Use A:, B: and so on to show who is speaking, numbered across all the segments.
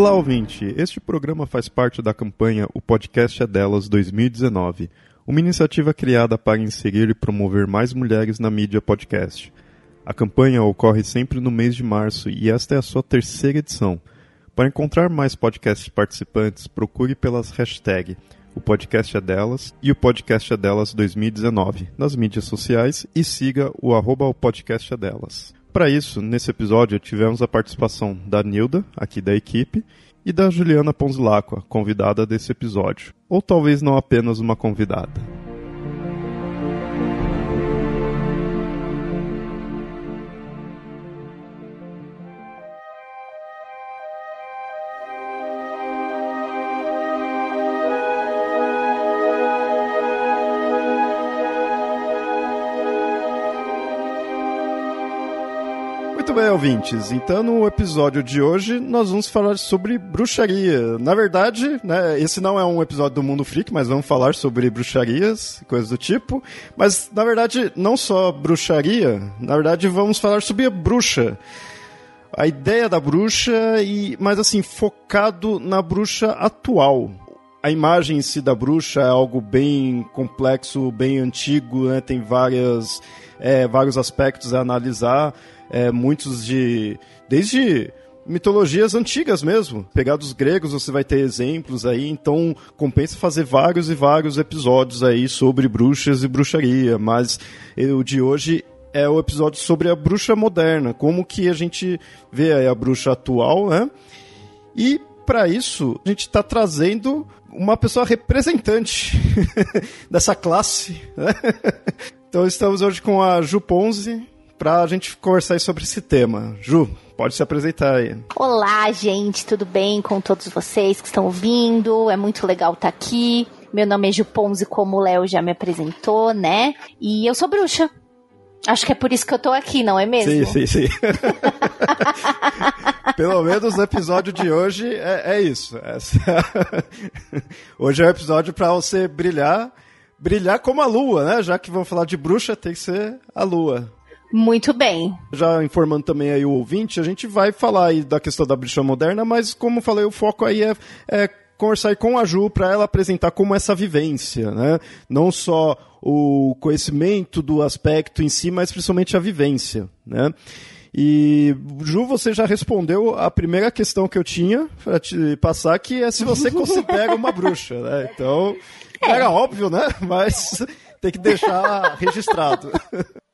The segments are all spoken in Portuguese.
A: Olá, ouvinte! Este programa faz parte da campanha O Podcast é Delas 2019, uma iniciativa criada para inserir e promover mais mulheres na mídia podcast. A campanha ocorre sempre no mês de março e esta é a sua terceira edição. Para encontrar mais podcast participantes, procure pelas hashtags o podcast é delas e o podcast é delas 2019 nas mídias sociais e siga o arroba o podcast é delas. Para isso, nesse episódio, tivemos a participação da Nilda, aqui da equipe, e da Juliana Ponzilacqua, convidada desse episódio. Ou talvez não apenas uma convidada. Bem, ouvintes. Então, no episódio de hoje, nós vamos falar sobre bruxaria. Na verdade, né, esse não é um episódio do Mundo Freak, mas vamos falar sobre bruxarias, coisas do tipo. Mas, na verdade, não só bruxaria, na verdade, vamos falar sobre a bruxa. A ideia da bruxa, e mas assim, focado na bruxa atual a imagem em si da bruxa é algo bem complexo, bem antigo, né? tem várias, é, vários aspectos a analisar é, muitos de. desde mitologias antigas mesmo. Pegar dos gregos, você vai ter exemplos aí, então compensa fazer vários e vários episódios aí sobre bruxas e bruxaria, mas o de hoje é o episódio sobre a bruxa moderna, como que a gente vê a bruxa atual, né? E para isso, a gente está trazendo uma pessoa representante dessa classe. Né? Então estamos hoje com a Ju Ponzi, para a gente conversar sobre esse tema. Ju, pode se apresentar aí.
B: Olá, gente, tudo bem com todos vocês que estão ouvindo? É muito legal estar tá aqui. Meu nome é Ju Ponzi, como o Léo já me apresentou, né? E eu sou bruxa. Acho que é por isso que eu tô aqui, não é mesmo?
A: Sim, sim, sim. Pelo menos no episódio de hoje é, é isso. Essa... hoje é o episódio para você brilhar, brilhar como a lua, né? Já que vamos falar de bruxa, tem que ser a lua.
B: Muito bem.
A: Já informando também aí o ouvinte, a gente vai falar aí da questão da bruxa moderna, mas como falei, o foco aí é, é conversar com a Ju para ela apresentar como essa vivência, né? Não só o conhecimento do aspecto em si, mas principalmente a vivência, né? E, Ju, você já respondeu a primeira questão que eu tinha para te passar, que é se você considera uma bruxa, né? Então, é. era óbvio, né? Mas tem que deixar registrado.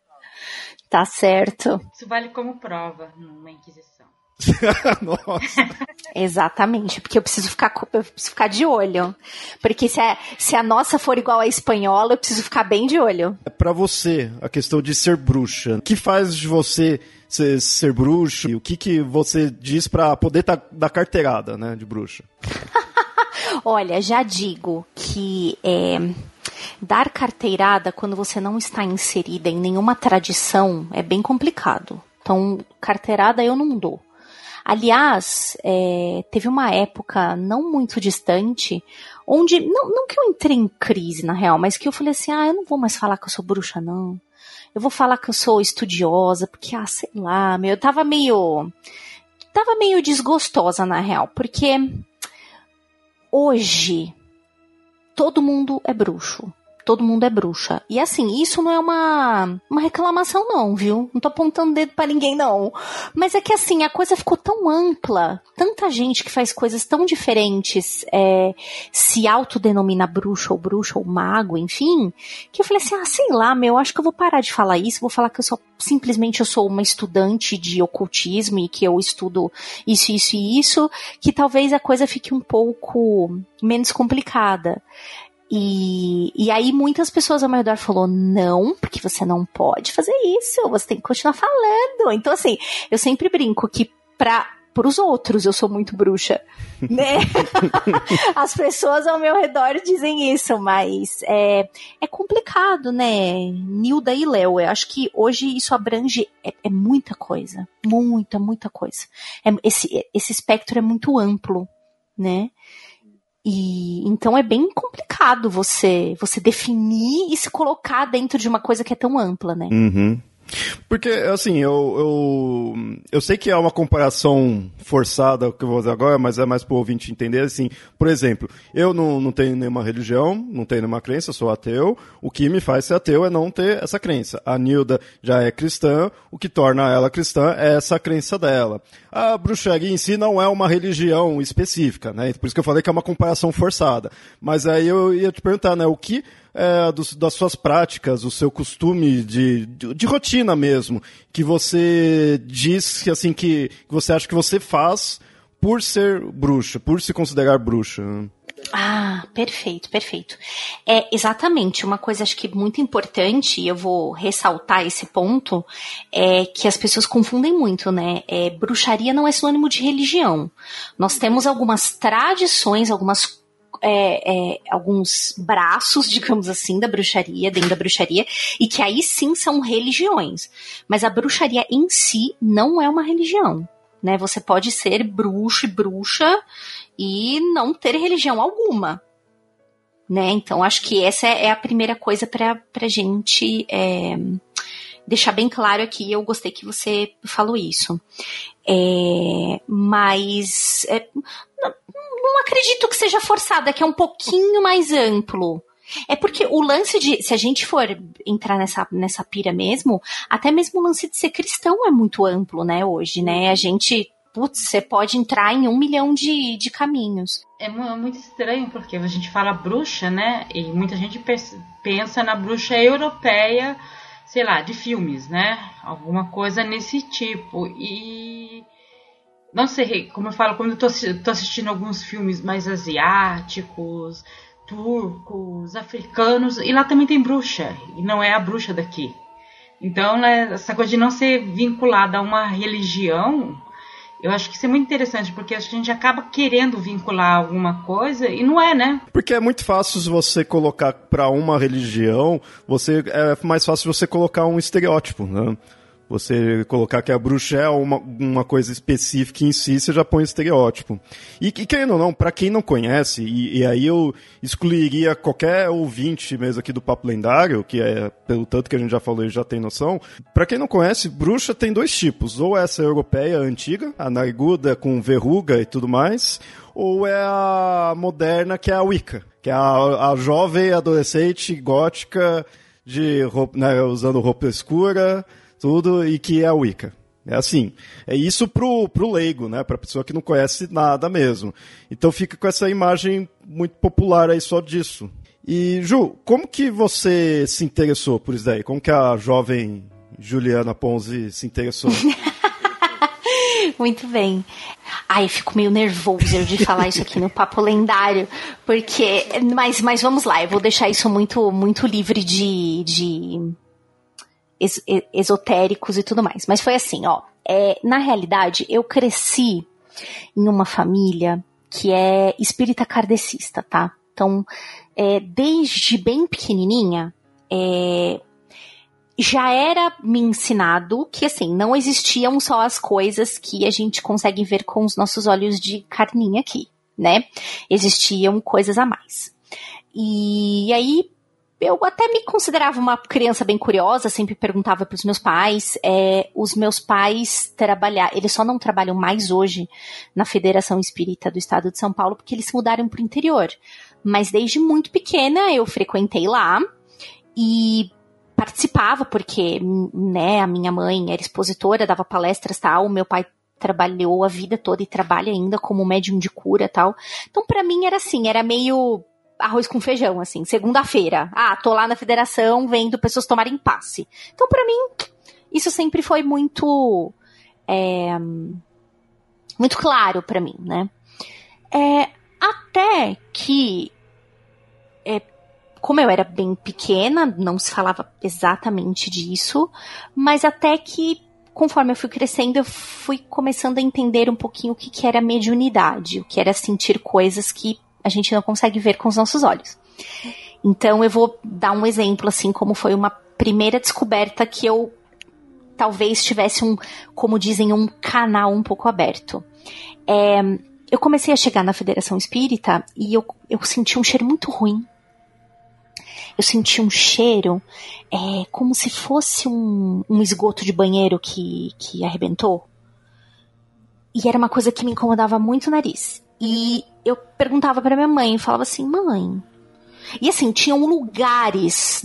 B: Tá certo.
C: Isso vale como prova numa inquisição.
B: Nossa. Exatamente, porque eu preciso ficar eu preciso ficar de olho. Porque se a, se a nossa for igual à espanhola, eu preciso ficar bem de olho.
A: É para você, a questão de ser bruxa. O que faz de você ser, ser bruxa? O que, que você diz para poder tá, dar carteirada, né, de bruxa?
B: Olha, já digo que é, Dar carteirada quando você não está inserida em nenhuma tradição é bem complicado. Então, carteirada eu não dou. Aliás, é, teve uma época não muito distante onde, não, não que eu entrei em crise na real, mas que eu falei assim: ah, eu não vou mais falar que eu sou bruxa, não. Eu vou falar que eu sou estudiosa, porque, ah, sei lá, meu, eu tava meio. Tava meio desgostosa na real, porque hoje todo mundo é bruxo todo mundo é bruxa. E assim, isso não é uma, uma reclamação, não, viu? Não tô apontando dedo para ninguém, não. Mas é que assim, a coisa ficou tão ampla, tanta gente que faz coisas tão diferentes, é, se autodenomina bruxa ou bruxa ou mago, enfim, que eu falei assim, ah, sei lá, meu, acho que eu vou parar de falar isso, vou falar que eu sou simplesmente eu sou uma estudante de ocultismo e que eu estudo isso, isso e isso, que talvez a coisa fique um pouco menos complicada. E, e aí muitas pessoas ao meu redor falou não, porque você não pode fazer isso, você tem que continuar falando. Então assim, eu sempre brinco que para os outros eu sou muito bruxa, né? As pessoas ao meu redor dizem isso, mas é, é complicado, né? Nilda e Léo, eu acho que hoje isso abrange é, é muita coisa, muita, muita coisa. É, esse, esse espectro é muito amplo, né? E então é bem complicado você você definir e se colocar dentro de uma coisa que é tão ampla, né?
A: Uhum. Porque, assim, eu, eu, eu sei que é uma comparação forçada que eu vou fazer agora, mas é mais para o ouvinte entender, assim, por exemplo, eu não, não tenho nenhuma religião, não tenho nenhuma crença, sou ateu, o que me faz ser ateu é não ter essa crença. A Nilda já é cristã, o que torna ela cristã é essa crença dela. A bruxaria em si não é uma religião específica, né? Por isso que eu falei que é uma comparação forçada. Mas aí eu ia te perguntar, né, o que é, dos, das suas práticas, o seu costume de, de, de, rotina mesmo, que você diz que assim que, você acha que você faz por ser bruxa, por se considerar bruxa.
B: Ah, perfeito, perfeito. É exatamente uma coisa acho que muito importante, e eu vou ressaltar esse ponto, é que as pessoas confundem muito, né? É, bruxaria não é sinônimo de religião. Nós temos algumas tradições, algumas é, é, alguns braços, digamos assim, da bruxaria, dentro da bruxaria, e que aí sim são religiões. Mas a bruxaria em si não é uma religião. Né? Você pode ser bruxo e bruxa e não ter religião alguma. Né? Então, acho que essa é a primeira coisa para a gente é, deixar bem claro aqui. Eu gostei que você falou isso. É, mas é, não acredito que seja forçado, é que é um pouquinho mais amplo. É porque o lance de, se a gente for entrar nessa, nessa pira mesmo, até mesmo o lance de ser cristão é muito amplo, né, hoje, né? A gente, putz, você pode entrar em um milhão de, de caminhos.
C: É muito estranho, porque a gente fala bruxa, né? E muita gente pensa na bruxa europeia, sei lá, de filmes, né? Alguma coisa nesse tipo. E não sei, como eu falo, quando eu tô, tô assistindo alguns filmes mais asiáticos, turcos, africanos, e lá também tem bruxa, e não é a bruxa daqui. Então, né, essa coisa de não ser vinculada a uma religião, eu acho que isso é muito interessante, porque a gente acaba querendo vincular alguma coisa e não é, né?
A: Porque é muito fácil você colocar para uma religião, você é mais fácil você colocar um estereótipo, né? Você colocar que a bruxa é uma, uma coisa específica em si, você já põe estereótipo. E, e querendo ou não, para quem não conhece, e, e, aí eu excluiria qualquer ouvinte mesmo aqui do Papo Lendário, que é, pelo tanto que a gente já falou já tem noção, para quem não conhece, bruxa tem dois tipos. Ou essa europeia antiga, a nariguda com verruga e tudo mais, ou é a moderna, que é a Wicca, que é a, a jovem adolescente gótica de roupa, né, usando roupa escura, tudo, e que é a Wicca. É assim, é isso pro, pro leigo, né? Pra pessoa que não conhece nada mesmo. Então fica com essa imagem muito popular aí só disso. E, Ju, como que você se interessou por isso daí? Como que a jovem Juliana Ponzi se interessou?
B: Muito bem. Ai, fico meio nervoso de falar isso aqui no papo lendário, porque. Mas, mas vamos lá, eu vou deixar isso muito, muito livre de, de es esotéricos e tudo mais. Mas foi assim, ó. É, na realidade, eu cresci em uma família que é espírita kardecista, tá? Então, é, desde bem pequenininha, é, já era me ensinado que, assim, não existiam só as coisas que a gente consegue ver com os nossos olhos de carninha aqui, né? Existiam coisas a mais. E aí, eu até me considerava uma criança bem curiosa, sempre perguntava para os meus pais. É, os meus pais trabalhar, eles só não trabalham mais hoje na Federação Espírita do Estado de São Paulo porque eles se mudaram para o interior. Mas desde muito pequena eu frequentei lá e participava porque, né, a minha mãe era expositora, dava palestras tal, meu pai trabalhou a vida toda e trabalha ainda como médium de cura tal. Então para mim era assim, era meio arroz com feijão, assim, segunda-feira. Ah, tô lá na federação vendo pessoas tomarem passe. Então, para mim, isso sempre foi muito. É, muito claro para mim, né? É, até que. É, como eu era bem pequena, não se falava exatamente disso, mas até que conforme eu fui crescendo, eu fui começando a entender um pouquinho o que, que era mediunidade, o que era sentir coisas que a gente não consegue ver com os nossos olhos. Então eu vou dar um exemplo assim como foi uma primeira descoberta que eu talvez tivesse um, como dizem, um canal um pouco aberto. É, eu comecei a chegar na Federação Espírita e eu, eu senti um cheiro muito ruim. Eu senti um cheiro é, como se fosse um, um esgoto de banheiro que, que arrebentou. E era uma coisa que me incomodava muito o nariz. E eu perguntava para minha mãe, falava assim, mãe. E assim, tinham lugares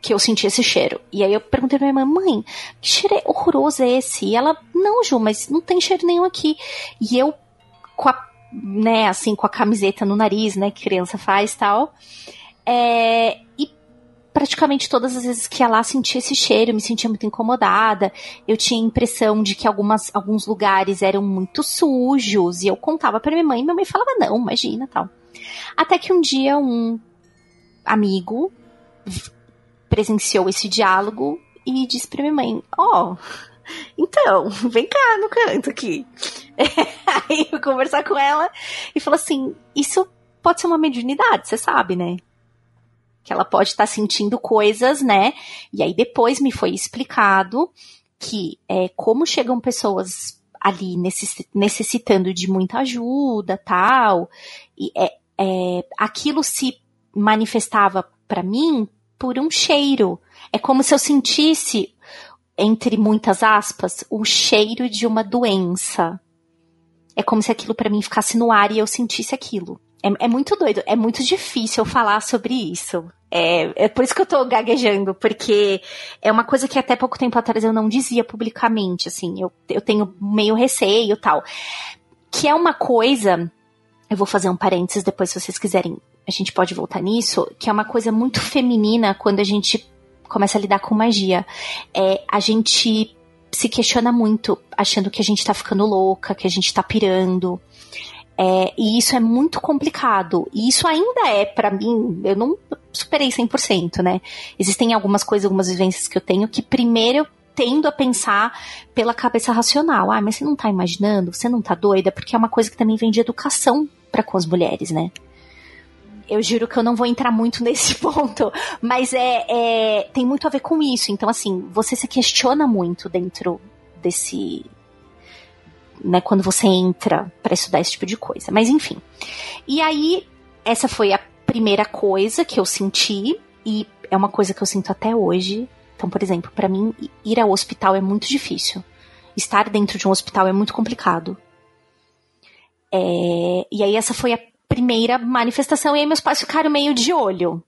B: que eu senti esse cheiro. E aí eu perguntei pra minha mãe, mãe, que cheiro horroroso é esse? E ela, não, Ju, mas não tem cheiro nenhum aqui. E eu, com a, né, assim, com a camiseta no nariz, né, que criança faz tal. É, e praticamente todas as vezes que ia lá sentia esse cheiro, eu me sentia muito incomodada. Eu tinha a impressão de que algumas, alguns lugares eram muito sujos. E eu contava pra minha mãe, e minha mãe falava, não, imagina tal. Até que um dia um amigo presenciou esse diálogo e disse pra minha mãe: Ó, oh, então, vem cá no canto aqui. Aí eu conversar com ela e falou assim: Isso pode ser uma mediunidade, você sabe, né? Que ela pode estar tá sentindo coisas, né? E aí depois me foi explicado que é, como chegam pessoas ali necessitando de muita ajuda, tal, e é, é aquilo se manifestava para mim por um cheiro. É como se eu sentisse, entre muitas aspas, o cheiro de uma doença. É como se aquilo para mim ficasse no ar e eu sentisse aquilo. É, é, muito doido, é muito difícil falar sobre isso. É, é por isso que eu tô gaguejando, porque é uma coisa que até pouco tempo atrás eu não dizia publicamente, assim, eu, eu tenho meio receio tal. Que é uma coisa, eu vou fazer um parênteses depois se vocês quiserem a gente pode voltar nisso, que é uma coisa muito feminina quando a gente começa a lidar com magia. É, a gente se questiona muito, achando que a gente tá ficando louca, que a gente tá pirando. É, e isso é muito complicado. E isso ainda é, para mim, eu não superei 100%, né? Existem algumas coisas, algumas vivências que eu tenho que primeiro eu tendo a pensar pela cabeça racional. Ah, mas você não tá imaginando? Você não tá doida? Porque é uma coisa que também vem de educação para com as mulheres, né? eu juro que eu não vou entrar muito nesse ponto, mas é, é, tem muito a ver com isso. Então, assim, você se questiona muito dentro desse. Né, quando você entra para estudar esse tipo de coisa. Mas enfim. E aí, essa foi a primeira coisa que eu senti, e é uma coisa que eu sinto até hoje. Então, por exemplo, para mim, ir ao hospital é muito difícil. Estar dentro de um hospital é muito complicado. É, e aí, essa foi a primeira manifestação, e aí meus pais ficaram meio de olho.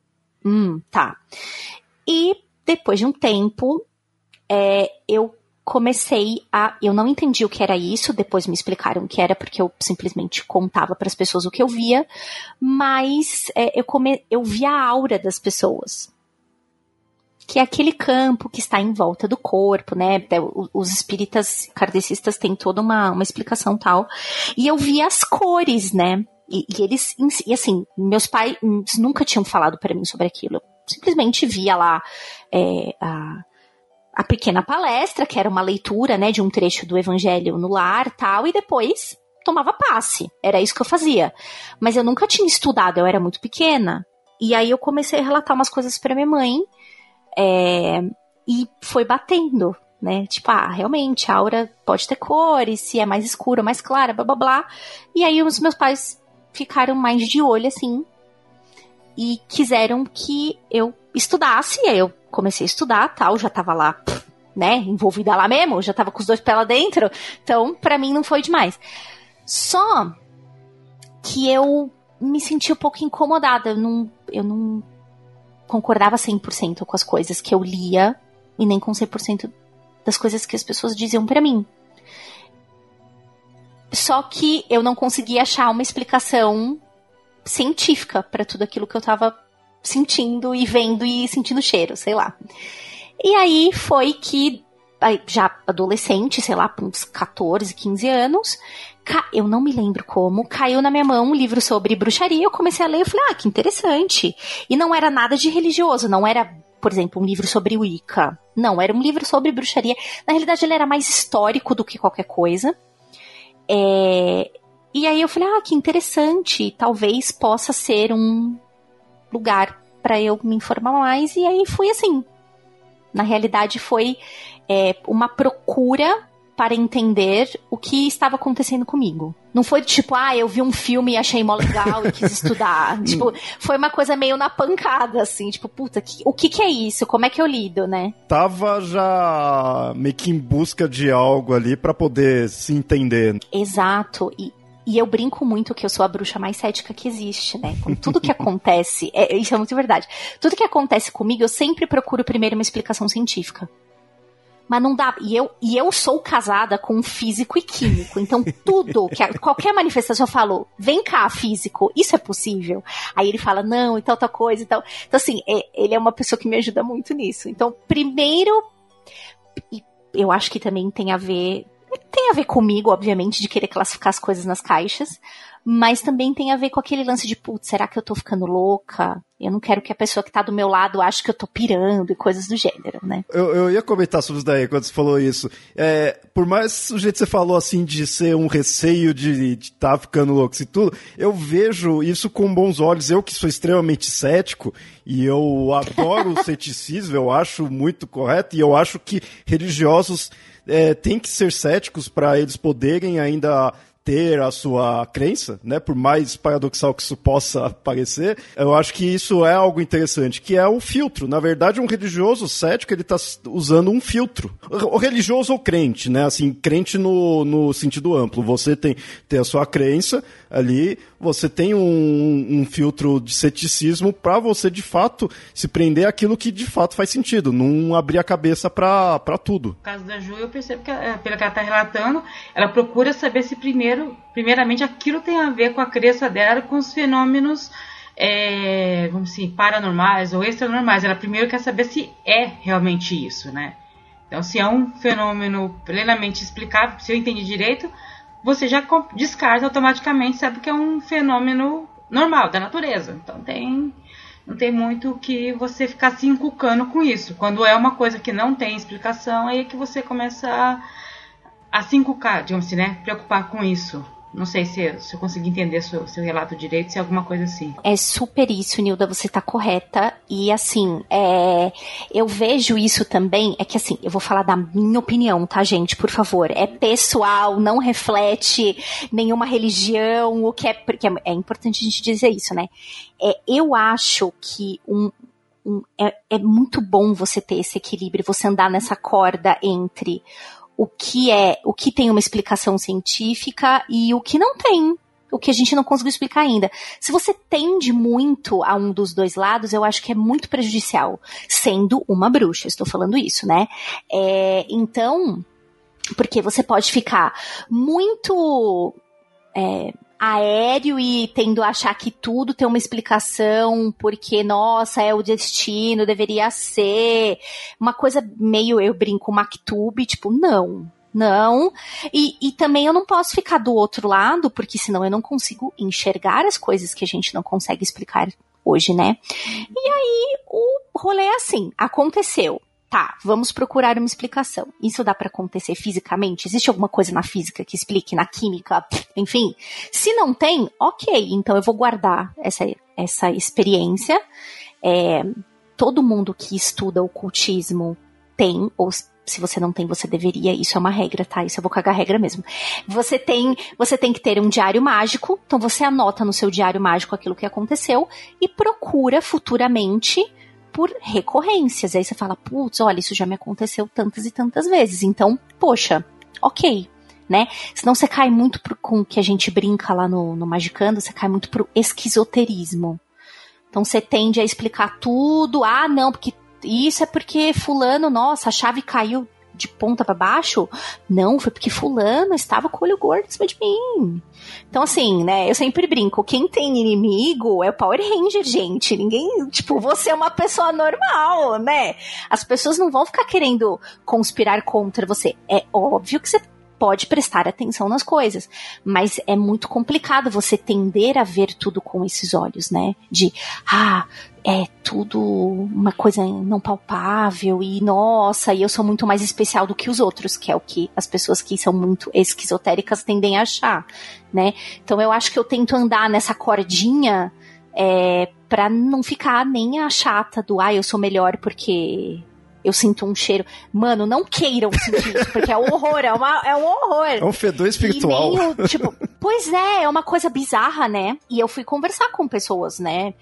B: Hum, tá. E depois de um tempo, é, eu comecei a. Eu não entendi o que era isso, depois me explicaram o que era, porque eu simplesmente contava para as pessoas o que eu via, mas é, eu, come, eu via a aura das pessoas. Que é aquele campo que está em volta do corpo, né? Os espíritas kardecistas têm toda uma, uma explicação tal. E eu via as cores, né? E, e eles, e assim, meus pais nunca tinham falado para mim sobre aquilo. Eu simplesmente via lá é, a, a pequena palestra, que era uma leitura, né, de um trecho do Evangelho no lar, tal, e depois tomava passe. Era isso que eu fazia. Mas eu nunca tinha estudado, eu era muito pequena. E aí eu comecei a relatar umas coisas para minha mãe, é, e foi batendo, né? Tipo, ah, realmente, a aura pode ter cores, se é mais escura, mais clara, blá blá blá. E aí os meus pais ficaram mais de olho, assim, e quiseram que eu estudasse. E aí eu comecei a estudar, tal, já tava lá, né, envolvida lá mesmo, já tava com os dois pés lá dentro. Então, para mim não foi demais. Só que eu me senti um pouco incomodada, eu não, eu não concordava 100% com as coisas que eu lia e nem com 100% das coisas que as pessoas diziam para mim. Só que eu não conseguia achar uma explicação científica para tudo aquilo que eu tava sentindo e vendo e sentindo cheiro, sei lá. E aí foi que já adolescente, sei lá, uns 14, 15 anos, eu não me lembro como, caiu na minha mão um livro sobre bruxaria, eu comecei a ler e falei, ah, que interessante. E não era nada de religioso, não era, por exemplo, um livro sobre Wicca. Não, era um livro sobre bruxaria. Na realidade, ele era mais histórico do que qualquer coisa. É... E aí eu falei, ah, que interessante, talvez possa ser um lugar para eu me informar mais. E aí fui assim. Na realidade, foi é, uma procura para entender o que estava acontecendo comigo. Não foi tipo, ah, eu vi um filme e achei mó legal e quis estudar. tipo, foi uma coisa meio na pancada, assim, tipo, puta, que, o que, que é isso? Como é que eu lido, né?
A: Tava já meio que em busca de algo ali para poder se entender.
B: Exato. E, e eu brinco muito que eu sou a bruxa mais cética que existe, né? Com tudo que acontece, é, isso é muito verdade. Tudo que acontece comigo, eu sempre procuro primeiro uma explicação científica. Mas não dá. E eu, e eu sou casada com um físico e químico. Então, tudo, que qualquer manifestação eu falo, vem cá, físico, isso é possível? Aí ele fala, não, e tal, tal coisa e tal. Então, assim, é, ele é uma pessoa que me ajuda muito nisso. Então, primeiro, eu acho que também tem a ver. Tem a ver comigo, obviamente, de querer classificar as coisas nas caixas mas também tem a ver com aquele lance de, putz, será que eu tô ficando louca? Eu não quero que a pessoa que tá do meu lado ache que eu tô pirando e coisas do gênero, né?
A: Eu, eu ia comentar sobre isso daí quando você falou isso. É, por mais o jeito que você falou assim de ser um receio de estar tá ficando louco e tudo, eu vejo isso com bons olhos. Eu que sou extremamente cético e eu adoro o ceticismo, eu acho muito correto e eu acho que religiosos é, que ser céticos para eles poderem ainda ter a sua crença, né? Por mais paradoxal que isso possa parecer, eu acho que isso é algo interessante, que é o filtro. Na verdade, um religioso cético, ele está usando um filtro. O religioso ou crente, né? Assim, crente no, no sentido amplo. Você tem, tem a sua crença ali, você tem um, um filtro de ceticismo para você, de fato, se prender aquilo que de fato faz sentido, não abrir a cabeça para tudo. No
C: caso da Ju, eu percebo que, é, pelo que ela está relatando, ela procura saber se primeiro primeiro, primeiramente, aquilo tem a ver com a crença dela, com os fenômenos, é, vamos paranormais ou extranormais. Ela primeiro quer saber se é realmente isso, né? Então, se é um fenômeno plenamente explicável, se eu entendi direito, você já descarta automaticamente, sabe que é um fenômeno normal, da natureza. Então, tem não tem muito que você ficar se encucando com isso. Quando é uma coisa que não tem explicação, aí é que você começa a a 5K, digamos assim, né? Preocupar com isso. Não sei se, se eu consegui entender seu, seu relato direito, se é alguma coisa assim.
B: É super isso, Nilda, você tá correta. E assim, é, eu vejo isso também. É que assim, eu vou falar da minha opinião, tá, gente? Por favor. É pessoal, não reflete nenhuma religião, o que é. Porque é, é importante a gente dizer isso, né? É, eu acho que um, um é, é muito bom você ter esse equilíbrio, você andar nessa corda entre o que é, o que tem uma explicação científica e o que não tem. O que a gente não conseguiu explicar ainda. Se você tende muito a um dos dois lados, eu acho que é muito prejudicial, sendo uma bruxa. Estou falando isso, né? É, então, porque você pode ficar muito é, aéreo e tendo a achar que tudo tem uma explicação, porque, nossa, é o destino, deveria ser. Uma coisa meio, eu brinco, Mactube, tipo, não. Não. E, e também eu não posso ficar do outro lado, porque senão eu não consigo enxergar as coisas que a gente não consegue explicar hoje, né? E aí o rolê é assim: aconteceu tá, vamos procurar uma explicação. Isso dá para acontecer fisicamente? Existe alguma coisa na física que explique, na química, enfim? Se não tem, ok, então eu vou guardar essa, essa experiência. É, todo mundo que estuda ocultismo tem, ou se você não tem, você deveria. Isso é uma regra, tá? Isso eu vou cagar a regra mesmo. Você tem, você tem que ter um diário mágico. Então você anota no seu diário mágico aquilo que aconteceu e procura futuramente por recorrências. Aí você fala, putz, olha, isso já me aconteceu tantas e tantas vezes. Então, poxa, ok, né? Senão você cai muito pro, com o que a gente brinca lá no, no Magicando, você cai muito pro esquizoterismo. Então você tende a explicar tudo, ah, não, porque isso é porque fulano, nossa, a chave caiu de ponta para baixo? Não, foi porque fulano estava com o olho gordo em cima de mim. Então, assim, né, eu sempre brinco, quem tem inimigo é o Power Ranger, gente. Ninguém, tipo, você é uma pessoa normal, né? As pessoas não vão ficar querendo conspirar contra você. É óbvio que você pode prestar atenção nas coisas, mas é muito complicado você tender a ver tudo com esses olhos, né? De, ah, é tudo uma coisa não palpável e nossa, e eu sou muito mais especial do que os outros, que é o que as pessoas que são muito esquizotéricas tendem a achar, né? Então eu acho que eu tento andar nessa cordinha é, para não ficar nem a chata do ah, eu sou melhor porque eu sinto um cheiro. Mano, não queiram sentir isso, porque é um horror, é, uma, é um horror.
A: É um fedor espiritual.
B: Meio, tipo, pois é, é uma coisa bizarra, né? E eu fui conversar com pessoas, né?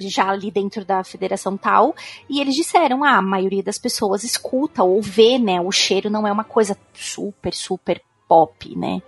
B: Já ali dentro da federação tal, e eles disseram, ah, a maioria das pessoas escuta ou vê, né, o cheiro não é uma coisa super, super pop, né,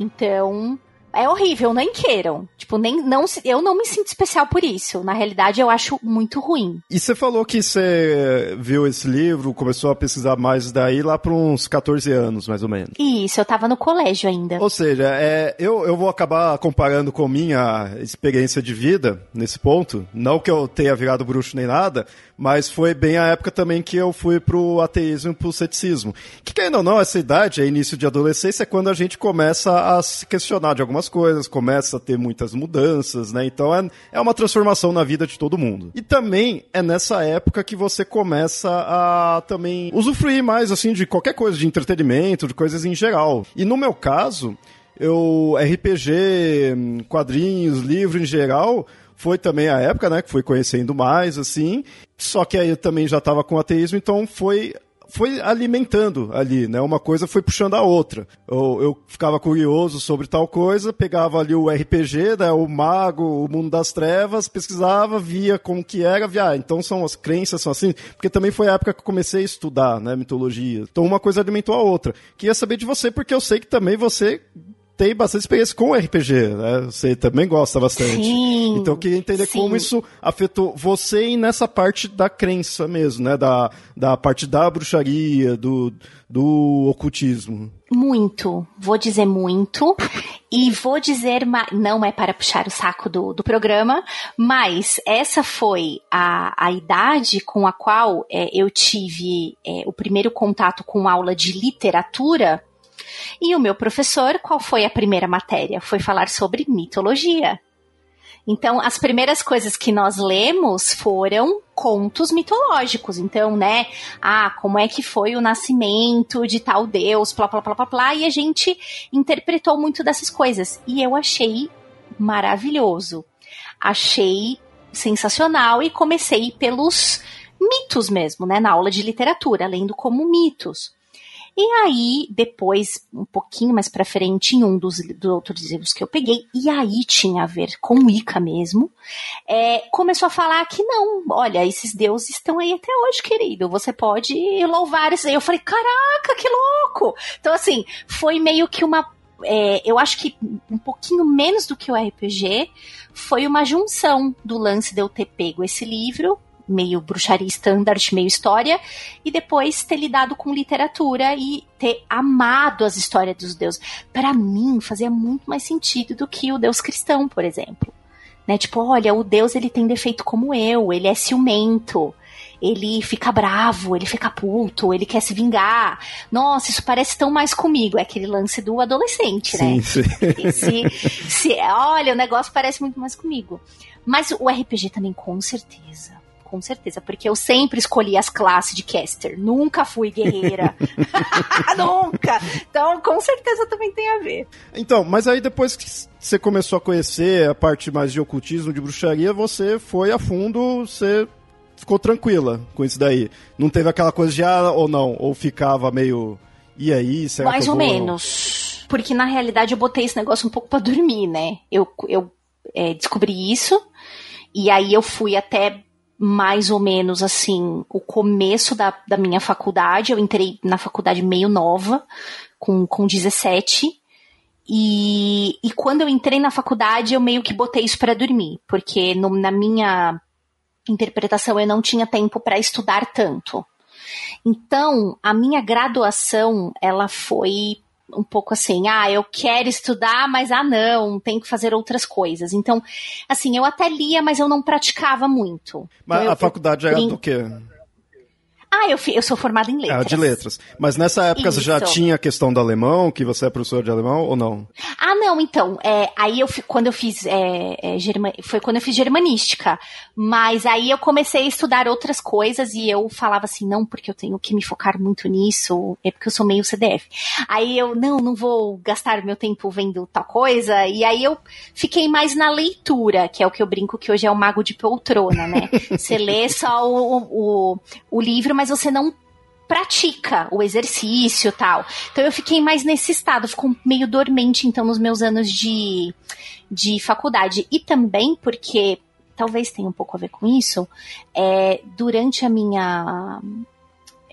B: então, é horrível, nem queiram. Tipo, nem, não, eu não me sinto especial por isso. Na realidade, eu acho muito ruim.
A: E você falou que você viu esse livro, começou a pesquisar mais daí lá para uns 14 anos, mais ou menos.
B: Isso, eu tava no colégio ainda.
A: Ou seja, é, eu, eu vou acabar comparando com minha experiência de vida nesse ponto. Não que eu tenha virado bruxo nem nada, mas foi bem a época também que eu fui pro ateísmo e pro ceticismo. Que, ainda ou não, essa idade, é início de adolescência, é quando a gente começa a se questionar de algumas coisas, começa a ter muitas mudanças, né? Então é, é uma transformação na vida de todo mundo. E também é nessa época que você começa a também usufruir mais, assim, de qualquer coisa, de entretenimento, de coisas em geral. E no meu caso, eu RPG, quadrinhos, livro em geral, foi também a época, né, que fui conhecendo mais, assim. Só que aí eu também já estava com ateísmo, então foi foi alimentando ali, né? Uma coisa foi puxando a outra. Eu, eu, ficava curioso sobre tal coisa, pegava ali o RPG, né? O mago, o mundo das trevas, pesquisava, via como que era, via, ah, então são as crenças, são assim, porque também foi a época que eu comecei a estudar, né? Mitologia. Então uma coisa alimentou a outra. Queria saber de você, porque eu sei que também você tem bastante experiência com RPG, né? Você também gosta bastante.
B: Sim,
A: então eu queria entender sim. como isso afetou você nessa parte da crença mesmo, né? Da, da parte da bruxaria, do, do ocultismo.
B: Muito, vou dizer muito. E vou dizer, não é para puxar o saco do, do programa, mas essa foi a, a idade com a qual é, eu tive é, o primeiro contato com aula de literatura e o meu professor, qual foi a primeira matéria? Foi falar sobre mitologia. Então, as primeiras coisas que nós lemos foram contos mitológicos. Então, né? Ah, como é que foi o nascimento de tal deus, plá, plá, plá, plá, plá. E a gente interpretou muito dessas coisas. E eu achei maravilhoso. Achei sensacional e comecei pelos mitos mesmo, né? Na aula de literatura, lendo como mitos. E aí, depois, um pouquinho mais pra frente, em um dos, dos outros livros que eu peguei, e aí tinha a ver com Wicca mesmo, é, começou a falar que não, olha, esses deuses estão aí até hoje, querido, você pode louvar isso aí. Eu falei, caraca, que louco! Então, assim, foi meio que uma é, eu acho que um pouquinho menos do que o RPG foi uma junção do lance de eu ter pego esse livro meio bruxaria standard, meio história, e depois ter lidado com literatura e ter amado as histórias dos deuses. Para mim, fazia muito mais sentido do que o deus cristão, por exemplo. Né? Tipo, olha, o deus ele tem defeito como eu, ele é ciumento, ele fica bravo, ele fica puto, ele quer se vingar. Nossa, isso parece tão mais comigo. É aquele lance do adolescente,
A: sim,
B: né?
A: Sim.
B: Se, se, olha, o negócio parece muito mais comigo. Mas o RPG também, com certeza com certeza, porque eu sempre escolhi as classes de caster, nunca fui guerreira. nunca! Então, com certeza também tem a ver.
A: Então, mas aí depois que você começou a conhecer a parte mais de ocultismo, de bruxaria, você foi a fundo, você ficou tranquila com isso daí. Não teve aquela coisa de ah ou não, ou ficava meio. E aí, será
B: Mais
A: ou
B: vou... menos. Porque na realidade eu botei esse negócio um pouco para dormir, né? Eu, eu é, descobri isso, e aí eu fui até mais ou menos assim o começo da, da minha faculdade. Eu entrei na faculdade meio nova, com, com 17. E, e quando eu entrei na faculdade, eu meio que botei isso para dormir, porque no, na minha interpretação eu não tinha tempo para estudar tanto. Então, a minha graduação, ela foi um pouco assim, ah, eu quero estudar, mas ah, não, tenho que fazer outras coisas. Então, assim, eu até lia, mas eu não praticava muito.
A: Mas
B: então,
A: a faculdade era do quê?
B: Ah, eu, eu sou formada em letras.
A: É, de letras. Mas nessa época Isso. você já tinha a questão do alemão, que você é professor de alemão ou não?
B: Ah, não, então. É, aí eu quando eu fiz. É, é, german, foi quando eu fiz germanística. Mas aí eu comecei a estudar outras coisas e eu falava assim, não, porque eu tenho que me focar muito nisso, é porque eu sou meio CDF. Aí eu, não, não vou gastar meu tempo vendo tal coisa. E aí eu fiquei mais na leitura, que é o que eu brinco que hoje é o mago de poltrona, né? Você lê só o, o, o livro, mas você não pratica o exercício tal. Então eu fiquei mais nesse estado, ficou meio dormente então nos meus anos de, de faculdade. E também porque, talvez tenha um pouco a ver com isso, é, durante a minha,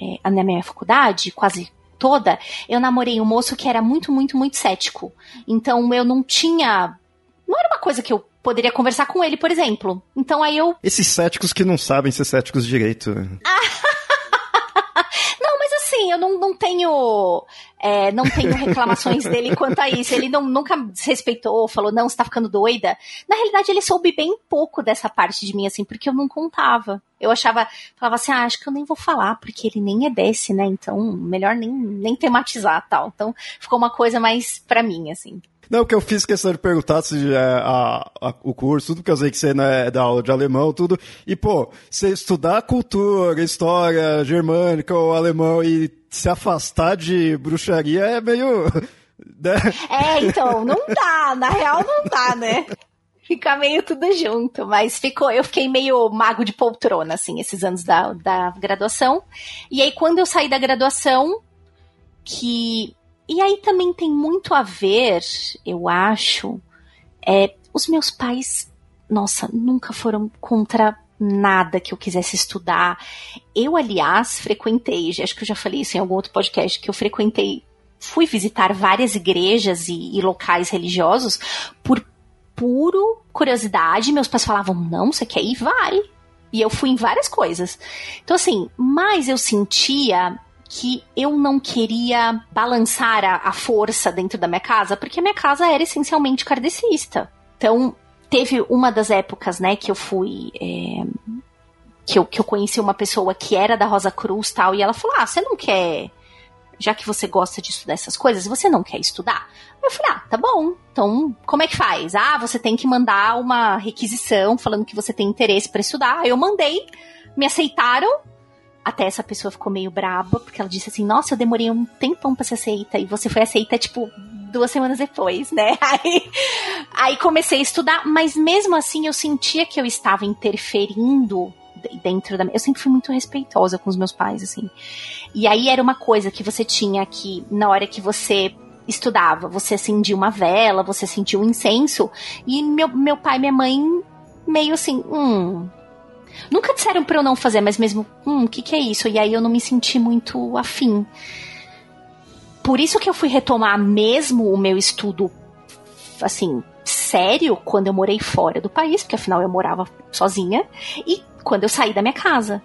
B: é, a minha faculdade, quase toda, eu namorei um moço que era muito, muito, muito cético. Então eu não tinha. Não era uma coisa que eu poderia conversar com ele, por exemplo. Então aí eu.
A: Esses céticos que não sabem ser céticos direito.
B: assim, eu não, não tenho. É, não tenho reclamações dele quanto a isso. Ele não, nunca desrespeitou, falou, não, você tá ficando doida. Na realidade, ele soube bem pouco dessa parte de mim, assim, porque eu não contava. Eu achava, falava assim, ah, acho que eu nem vou falar, porque ele nem é desse, né? Então, melhor nem, nem tematizar tal. Então, ficou uma coisa mais pra mim, assim.
A: Não, que eu fiz questão de perguntar se é a, a, o curso, tudo que eu sei que você né, é da aula de alemão, tudo. E, pô, você estudar cultura, história germânica ou alemão e se afastar de bruxaria é meio.
B: Né? É, então, não dá. Na real, não dá, né? Fica meio tudo junto, mas ficou, eu fiquei meio mago de poltrona, assim, esses anos da, da graduação. E aí, quando eu saí da graduação, que e aí também tem muito a ver, eu acho, é, os meus pais, nossa, nunca foram contra nada que eu quisesse estudar. Eu, aliás, frequentei, acho que eu já falei isso em algum outro podcast, que eu frequentei, fui visitar várias igrejas e, e locais religiosos por puro curiosidade. Meus pais falavam, não, você quer ir? Vai. E eu fui em várias coisas. Então, assim, mas eu sentia que eu não queria balançar a, a, força dentro da minha casa, porque a minha casa era essencialmente kardecista. Então, teve uma das épocas, né, que eu fui. É, que, eu, que eu conheci uma pessoa que era da Rosa Cruz tal, e ela falou: Ah, você não quer. Já que você gosta de estudar essas coisas, você não quer estudar? Eu falei, ah, tá bom. Então, como é que faz? Ah, você tem que mandar uma requisição falando que você tem interesse para estudar. Eu mandei, me aceitaram, até essa pessoa ficou meio braba, porque ela disse assim: Nossa, eu demorei um tempão pra ser aceita, e você foi aceita, tipo, duas semanas depois, né? Aí, aí comecei a estudar, mas mesmo assim eu sentia que eu estava interferindo dentro da. Eu sempre fui muito respeitosa com os meus pais, assim. E aí era uma coisa que você tinha que, na hora que você estudava, você acendia uma vela, você sentia um incenso, e meu, meu pai e minha mãe meio assim, hum, Nunca disseram para eu não fazer, mas mesmo, hum, o que, que é isso? E aí eu não me senti muito afim. Por isso que eu fui retomar mesmo o meu estudo, assim, sério, quando eu morei fora do país, porque afinal eu morava sozinha, e quando eu saí da minha casa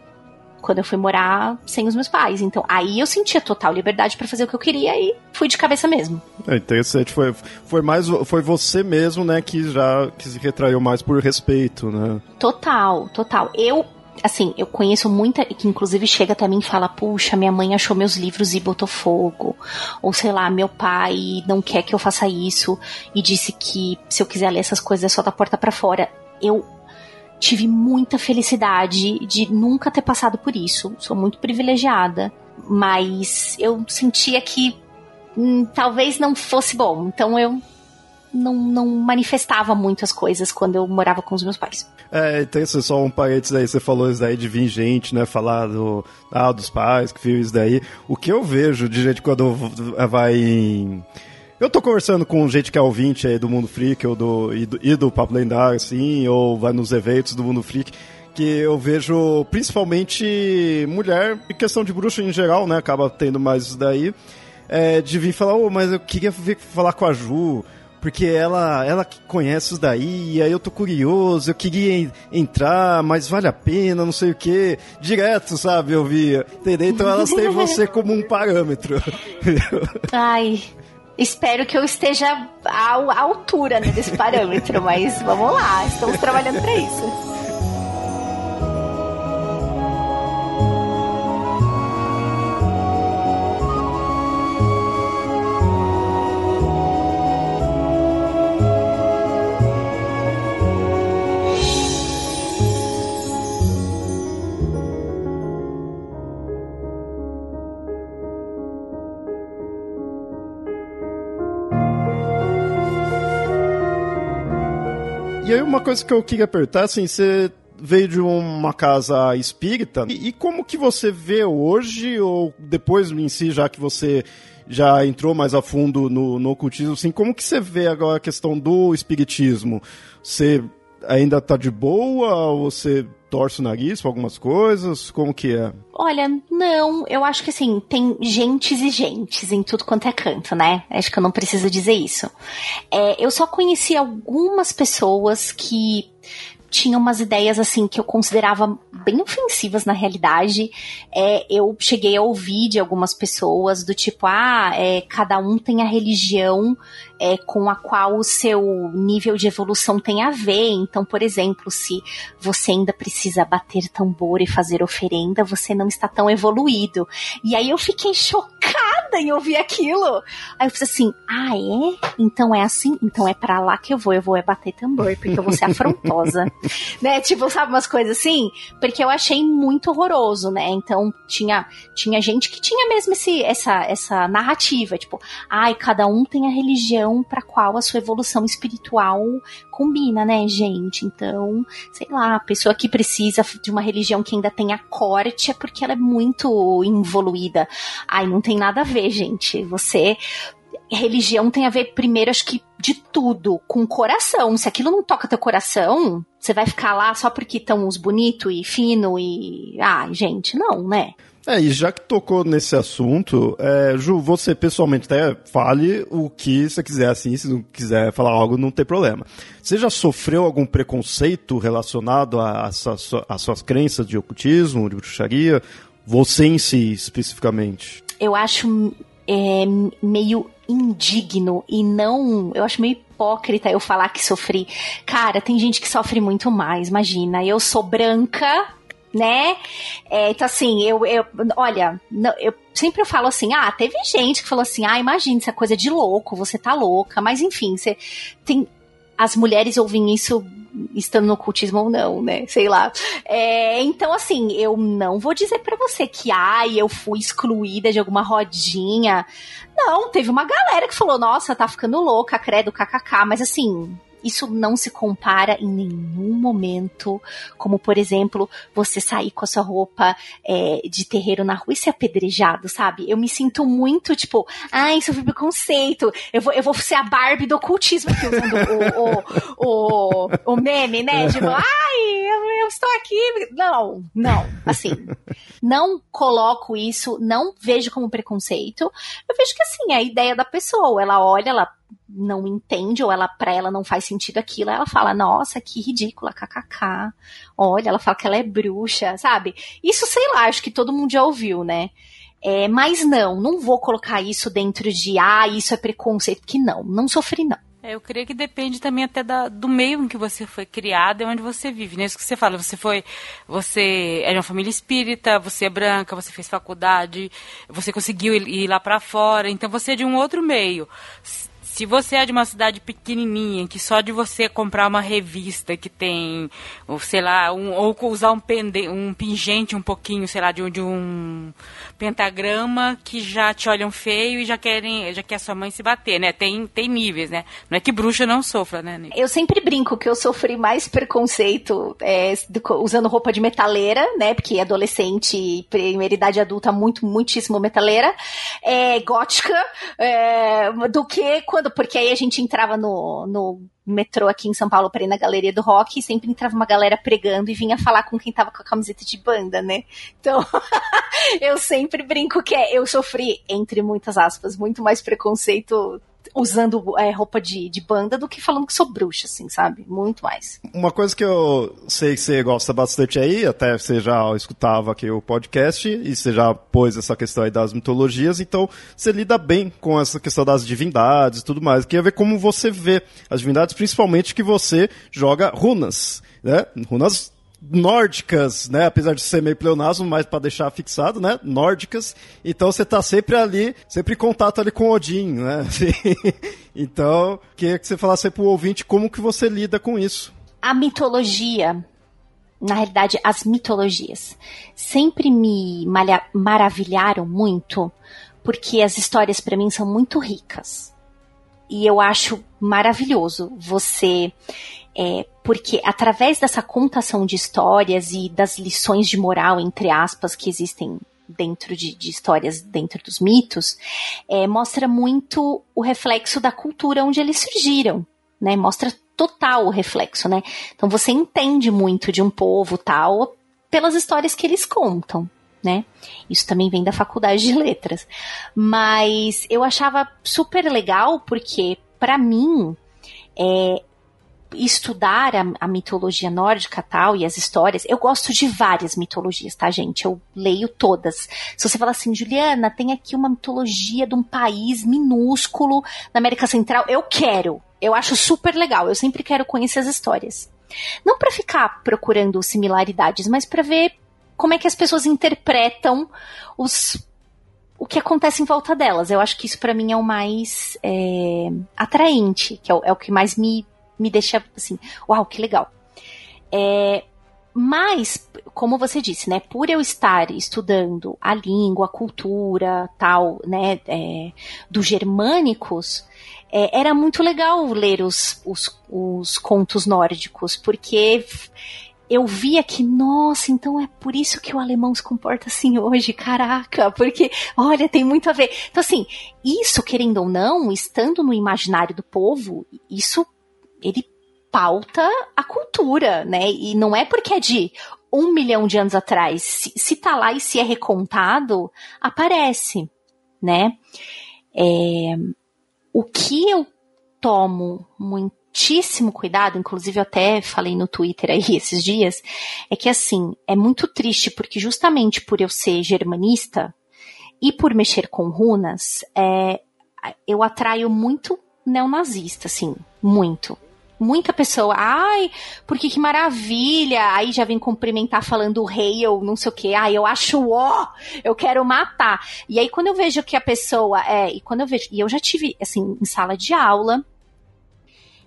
B: quando eu fui morar sem os meus pais. Então, aí eu sentia total liberdade para fazer o que eu queria e fui de cabeça mesmo.
A: É interessante, foi, foi mais foi você mesmo, né, que já que se retraiu mais por respeito, né?
B: Total, total. Eu assim, eu conheço muita que inclusive chega até mim e fala: "Puxa, minha mãe achou meus livros e botou fogo". Ou sei lá, meu pai não quer que eu faça isso e disse que se eu quiser ler essas coisas é só da porta para fora. Eu tive muita felicidade de nunca ter passado por isso. Sou muito privilegiada, mas eu sentia que hum, talvez não fosse bom. Então eu não, não manifestava muito as coisas quando eu morava com os meus pais.
A: É, então isso só um parênteses aí, você falou isso daí de vir gente, né, falar do, ah, dos pais que viu isso daí. O que eu vejo de gente quando vai em eu tô conversando com gente que é ouvinte aí do Mundo Freak ou do, e, do, e do Papo Lendário, assim, ou vai nos eventos do Mundo Freak, que eu vejo principalmente mulher, e questão de bruxa em geral, né? Acaba tendo mais isso daí, é, de vir falar, oh, mas eu queria vir falar com a Ju, porque ela, ela conhece isso daí, e aí eu tô curioso, eu queria entrar, mas vale a pena, não sei o que. Direto, sabe, eu via. Entendeu? Então elas têm você como um parâmetro.
B: Ai, espero que eu esteja à, altura né, desse parâmetro, mas vamos lá, estamos trabalhando para isso.
A: Uma coisa que eu queria perguntar, assim, você veio de uma casa espírita, e, e, como que você vê hoje, ou depois em si, já que você já entrou mais a fundo no, no ocultismo, assim, como que você vê agora a questão do espiritismo? Você ainda tá de boa, ou você torce o nariz para algumas coisas? Como que é?
B: Olha, não, eu acho que assim, tem gentes e gentes em tudo quanto é canto, né? Acho que eu não preciso dizer isso. É, eu só conheci algumas pessoas que tinha umas ideias assim que eu considerava bem ofensivas na realidade. É, eu cheguei a ouvir de algumas pessoas do tipo, ah, é, cada um tem a religião é, com a qual o seu nível de evolução tem a ver. Então, por exemplo, se você ainda precisa bater tambor e fazer oferenda, você não está tão evoluído. E aí eu fiquei chocada em ouvir aquilo. Aí eu fiz assim, ah, é? Então é assim? Então é para lá que eu vou, eu vou é bater tambor, porque eu vou ser afrontosa. né? Tipo, sabe umas coisas assim? Porque eu achei muito horroroso, né? Então tinha, tinha gente que tinha mesmo esse, essa, essa narrativa, tipo, ai, cada um tem a religião para qual a sua evolução espiritual combina, né, gente? Então, sei lá, a pessoa que precisa de uma religião que ainda tenha corte é porque ela é muito involuída. Ai, não tem nada a ver, gente. Você religião tem a ver primeiro, acho que de tudo, com coração. Se aquilo não toca teu coração, você vai ficar lá só porque estão os bonito e fino e. Ah, gente, não, né?
A: É, e já que tocou nesse assunto, é, Ju, você pessoalmente até fale o que você quiser, assim, se não quiser falar algo, não tem problema. Você já sofreu algum preconceito relacionado às suas crenças de ocultismo, de bruxaria? Você em si, especificamente?
B: Eu acho é, meio indigno e não. Eu acho meio hipócrita eu falar que sofri. Cara, tem gente que sofre muito mais, imagina. Eu sou branca, né? É, então, assim, eu, eu olha, eu sempre falo assim, ah, teve gente que falou assim, ah, imagina, isso é coisa de louco, você tá louca, mas enfim, você tem. As mulheres ouvem isso estando no ocultismo ou não, né? Sei lá. É, então, assim, eu não vou dizer para você que, ai, eu fui excluída de alguma rodinha. Não, teve uma galera que falou, nossa, tá ficando louca, credo, kkk, mas assim, isso não se compara em nenhum momento, como por exemplo, você sair com a sua roupa é, de terreiro na rua e ser apedrejado, sabe? Eu me sinto muito, tipo, ai, sofri preconceito, eu vou, eu vou ser a Barbie do ocultismo aqui, usando o, o, o, o, meme, né? Tipo, ai, eu estou aqui. Não, não, assim, não coloco isso, não vejo como preconceito, eu vejo que assim, é a ideia da pessoa, ela olha, ela não entende ou ela para ela não faz sentido aquilo, ela fala: "Nossa, que ridícula, kkk". Olha, ela fala que ela é bruxa, sabe? Isso sei lá, acho que todo mundo já ouviu, né? É, mas não, não vou colocar isso dentro de ah, isso é preconceito, que não, não sofri não.
C: É, eu creio que depende também até da, do meio em que você foi criado e onde você vive. Né? Isso que você fala, você foi. Você é de uma família espírita, você é branca, você fez faculdade, você conseguiu ir, ir lá para fora, então você é de um outro meio se você é de uma cidade pequenininha, que só de você comprar uma revista que tem, ou sei lá, um, ou usar um, pende, um pingente um pouquinho, sei lá, de, de, um pentagrama, que já te olham feio e já querem, já quer sua mãe se bater, né? Tem, tem níveis, né? Não é que bruxa não sofra, né?
B: Eu sempre brinco que eu sofri mais preconceito é, usando roupa de metaleira, né? Porque adolescente, primeira idade adulta, muito, muitíssimo metaleira, é, gótica, é, do que quando porque aí a gente entrava no, no metrô aqui em São Paulo para ir na galeria do rock e sempre entrava uma galera pregando e vinha falar com quem tava com a camiseta de banda, né? Então, eu sempre brinco que é, eu sofri, entre muitas aspas, muito mais preconceito usando é, roupa de, de banda do que falando que sou bruxa, assim, sabe? Muito mais.
A: Uma coisa que eu sei que você gosta bastante aí, até você já escutava aqui o podcast e você já pôs essa questão aí das mitologias, então você lida bem com essa questão das divindades e tudo mais. Queria ver como você vê as divindades, principalmente que você joga runas, né? Runas nórdicas, né? Apesar de ser meio pleonasmo, mas para deixar fixado, né? Nórdicas. Então você tá sempre ali, sempre em contato ali com Odin, né? então, queria que você falasse aí pro ouvinte como que você lida com isso.
B: A mitologia, na realidade, as mitologias, sempre me maravilharam muito, porque as histórias para mim são muito ricas. E eu acho maravilhoso você é, porque através dessa contação de histórias e das lições de moral, entre aspas, que existem dentro de, de histórias, dentro dos mitos, é, mostra muito o reflexo da cultura onde eles surgiram, né? Mostra total o reflexo, né? Então você entende muito de um povo tal pelas histórias que eles contam. Né? Isso também vem da faculdade de letras. Mas eu achava super legal porque, para mim, é, estudar a, a, mitologia nórdica tal e as histórias, eu gosto de várias mitologias, tá, gente? Eu leio todas. Se você falar assim, Juliana, tem aqui uma mitologia de um país minúsculo na América Central, eu quero. Eu acho super legal. Eu sempre quero conhecer as histórias. Não para ficar procurando similaridades, mas para ver como é que as pessoas interpretam os o que acontece em volta delas. Eu acho que isso para mim é o mais é, atraente, que é o, é o que mais me me deixa assim, uau, que legal. É, mas, como você disse, né, por eu estar estudando a língua, a cultura, tal, né, é, dos germânicos, é, era muito legal ler os, os, os contos nórdicos, porque eu via que, nossa, então é por isso que o alemão se comporta assim hoje, caraca, porque, olha, tem muito a ver. Então, assim, isso, querendo ou não, estando no imaginário do povo, isso ele pauta a cultura, né? E não é porque é de um milhão de anos atrás. Se, se tá lá e se é recontado, aparece, né? É, o que eu tomo muitíssimo cuidado, inclusive eu até falei no Twitter aí esses dias, é que assim, é muito triste porque justamente por eu ser germanista e por mexer com runas, é, eu atraio muito neonazista, assim, muito muita pessoa, ai, porque que maravilha, aí já vem cumprimentar falando rei ou não sei o que, ai, eu acho ó, eu quero matar. E aí quando eu vejo que a pessoa é, e quando eu vejo, e eu já tive, assim, em sala de aula,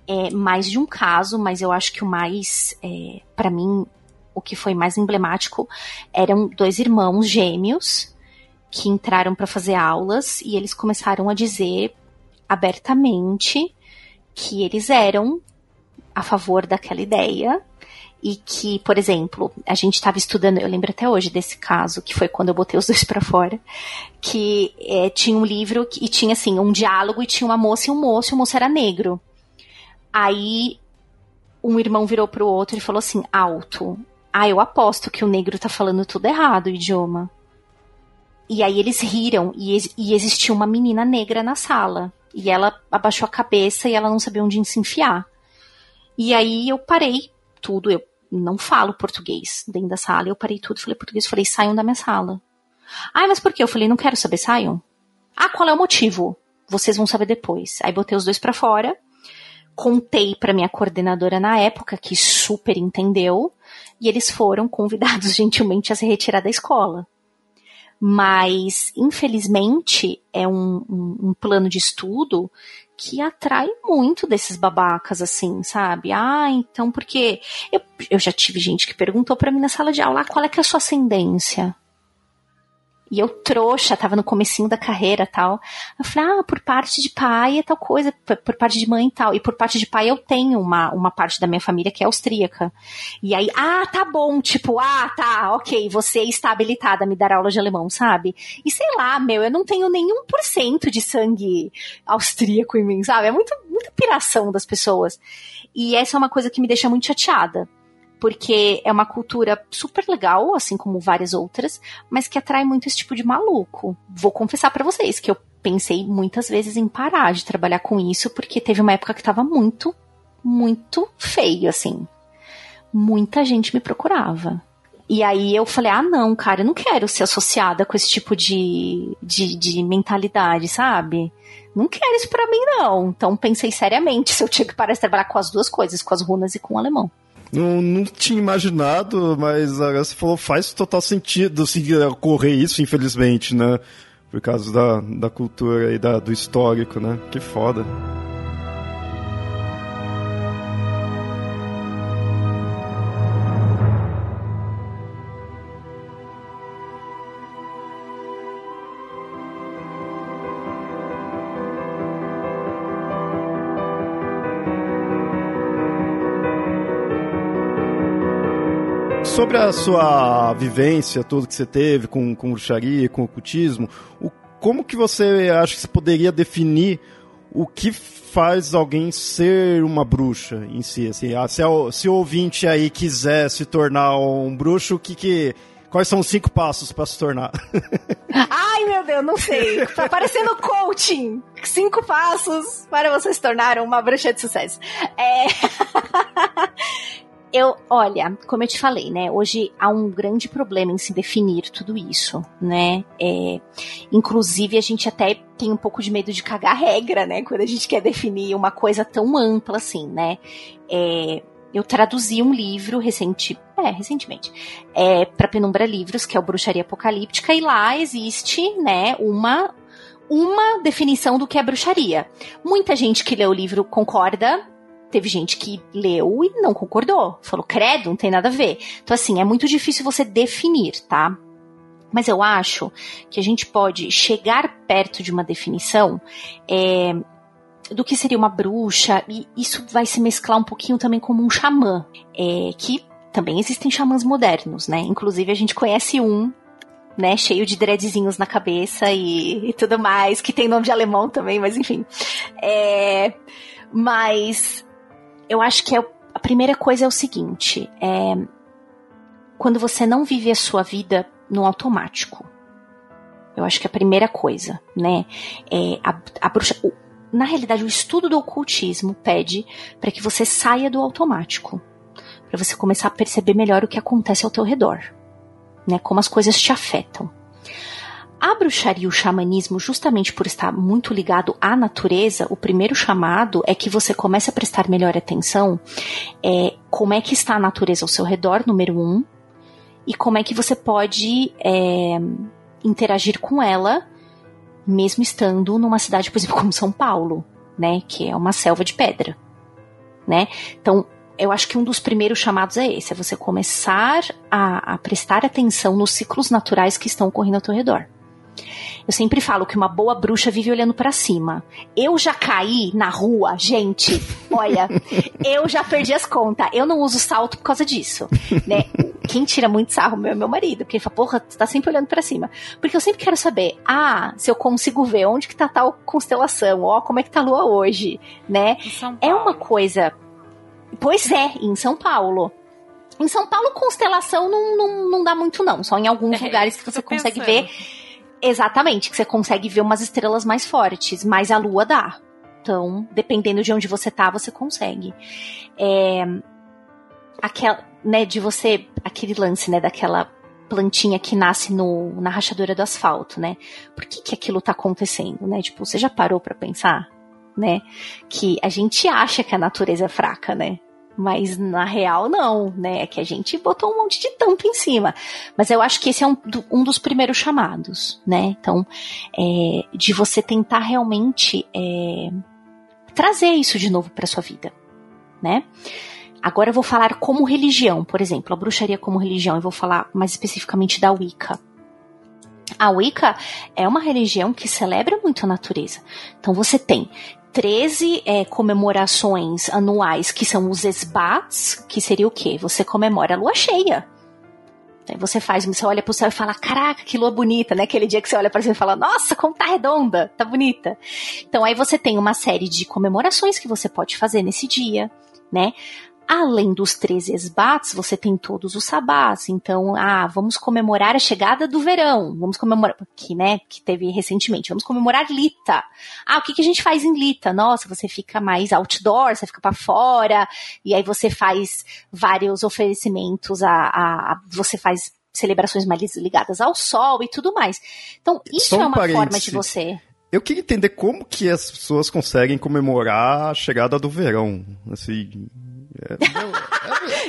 B: é, mais de um caso, mas eu acho que o mais, é, para mim, o que foi mais emblemático eram dois irmãos gêmeos que entraram para fazer aulas e eles começaram a dizer abertamente que eles eram a favor daquela ideia e que, por exemplo, a gente estava estudando, eu lembro até hoje desse caso, que foi quando eu botei os dois para fora, que é, tinha um livro e tinha assim um diálogo e tinha uma moça e um moço, e o moço era negro. Aí um irmão virou pro outro e falou assim, alto. Ah, eu aposto que o negro tá falando tudo errado, o idioma. E aí eles riram e, e existia uma menina negra na sala. E ela abaixou a cabeça e ela não sabia onde se enfiar. E aí eu parei tudo, eu não falo português dentro da sala, eu parei tudo, falei português, falei, saiam da minha sala. Ai, mas por quê? Eu falei, não quero saber, saiam. Ah, qual é o motivo? Vocês vão saber depois. Aí botei os dois para fora, contei para minha coordenadora na época, que super entendeu, e eles foram convidados gentilmente a se retirar da escola. Mas, infelizmente, é um, um, um plano de estudo que atrai muito desses babacas, assim, sabe? Ah, então porque. Eu, eu já tive gente que perguntou para mim na sala de aula ah, qual é que é a sua ascendência. E eu trouxa, tava no comecinho da carreira tal. Eu falei, ah, por parte de pai é tal coisa, por parte de mãe tal. E por parte de pai eu tenho uma, uma parte da minha família que é austríaca. E aí, ah, tá bom, tipo, ah, tá, ok, você está habilitada a me dar aula de alemão, sabe? E sei lá, meu, eu não tenho nenhum por cento de sangue austríaco em mim, sabe? É muito, muita piração das pessoas. E essa é uma coisa que me deixa muito chateada porque é uma cultura super legal, assim como várias outras, mas que atrai muito esse tipo de maluco. Vou confessar para vocês que eu pensei muitas vezes em parar de trabalhar com isso, porque teve uma época que tava muito, muito feio, assim. Muita gente me procurava. E aí eu falei, ah, não, cara, eu não quero ser associada com esse tipo de, de, de mentalidade, sabe? Não quero isso pra mim, não. Então pensei seriamente se eu tinha que parar de trabalhar com as duas coisas, com as runas e com o alemão.
A: Não, não tinha imaginado, mas agora você falou, faz total sentido assim, ocorrer isso, infelizmente, né? Por causa da, da cultura e da, do histórico, né? Que foda. Sobre a sua vivência, tudo que você teve com, com bruxaria, com ocultismo, o, como que você acha que você poderia definir o que faz alguém ser uma bruxa em si? Assim, ah, se, o, se o ouvinte aí quiser se tornar um bruxo, o que que... Quais são os cinco passos para se tornar?
B: Ai, meu Deus, não sei. Tá parecendo coaching. Cinco passos para você se tornar uma bruxa de sucesso. É... eu, olha, como eu te falei, né? Hoje há um grande problema em se definir tudo isso, né? É, inclusive, a gente até tem um pouco de medo de cagar regra, né? Quando a gente quer definir uma coisa tão ampla assim, né? É, eu traduzi um livro recente, é, recentemente, é, para Penumbra Livros, que é o Bruxaria Apocalíptica, e lá existe, né, uma uma definição do que é bruxaria. Muita gente que lê o livro concorda, teve gente que leu e não concordou. Falou, credo, não tem nada a ver. Então, assim, é muito difícil você definir, tá? Mas eu acho que a gente pode chegar perto de uma definição é, do que seria uma bruxa, e isso vai se mesclar um pouquinho também como um xamã, é, que também existem xamãs modernos, né? Inclusive a gente conhece um, né, cheio de dreadzinhos na cabeça e, e tudo mais, que tem nome de alemão também, mas enfim. É, mas eu acho que é, a primeira coisa é o seguinte: é, quando você não vive a sua vida no automático. Eu acho que é a primeira coisa, né? É, a, a bruxa, o, na realidade, o estudo do ocultismo pede para que você saia do automático, para você começar a perceber melhor o que acontece ao teu redor, né? Como as coisas te afetam. A bruxaria e o xamanismo, justamente por estar muito ligado à natureza, o primeiro chamado é que você comece a prestar melhor atenção é, como é que está a natureza ao seu redor, número um, e como é que você pode é, interagir com ela, mesmo estando numa cidade, por exemplo, como São Paulo, né, que é uma selva de pedra, né? Então, eu acho que um dos primeiros chamados é esse, é você começar a, a prestar atenção nos ciclos naturais que estão ocorrendo ao teu redor. Eu sempre falo que uma boa bruxa vive olhando para cima. Eu já caí na rua, gente. Olha, eu já perdi as contas. Eu não uso salto por causa disso, né? Quem tira muito sarro meu é meu marido, porque ele fala, porra, tu tá sempre olhando para cima. Porque eu sempre quero saber, ah, se eu consigo ver onde que tá tal constelação, ó, como é que tá a lua hoje, né? É uma coisa. Pois é, em São Paulo. Em São Paulo, constelação não, não, não dá muito, não. Só em alguns é, lugares que você consegue pensando. ver Exatamente, que você consegue ver umas estrelas mais fortes, mas a lua dá. Então, dependendo de onde você tá, você consegue. É, aquela, né, de você, aquele lance, né, daquela plantinha que nasce no, na rachadura do asfalto, né? Por que que aquilo tá acontecendo, né? Tipo, você já parou para pensar, né? Que a gente acha que a natureza é fraca, né? Mas na real não, né? É que a gente botou um monte de tampa em cima. Mas eu acho que esse é um, um dos primeiros chamados, né? Então, é, de você tentar realmente é, trazer isso de novo para sua vida, né? Agora eu vou falar como religião, por exemplo, a bruxaria como religião. Eu vou falar mais especificamente da Wicca. A Wicca é uma religião que celebra muito a natureza. Então você tem 13 é, comemorações anuais, que são os esbats, que seria o quê? Você comemora a lua cheia. Aí você faz, você olha pro céu e fala, caraca, que lua bonita, né? Aquele dia que você olha para cima e fala, nossa, como tá redonda, tá bonita. Então aí você tem uma série de comemorações que você pode fazer nesse dia, né? Além dos 13 esbates, você tem todos os sabás. Então, ah, vamos comemorar a chegada do verão. Vamos comemorar, que, né, que teve recentemente. Vamos comemorar Lita. Ah, o que, que a gente faz em Lita? Nossa, você fica mais outdoor, você fica para fora, e aí você faz vários oferecimentos a, a, a você faz celebrações mais ligadas ao sol e tudo mais. Então, isso um é uma forma de você.
A: Eu queria entender como que as pessoas conseguem comemorar a chegada do verão. Assim,
B: é, é,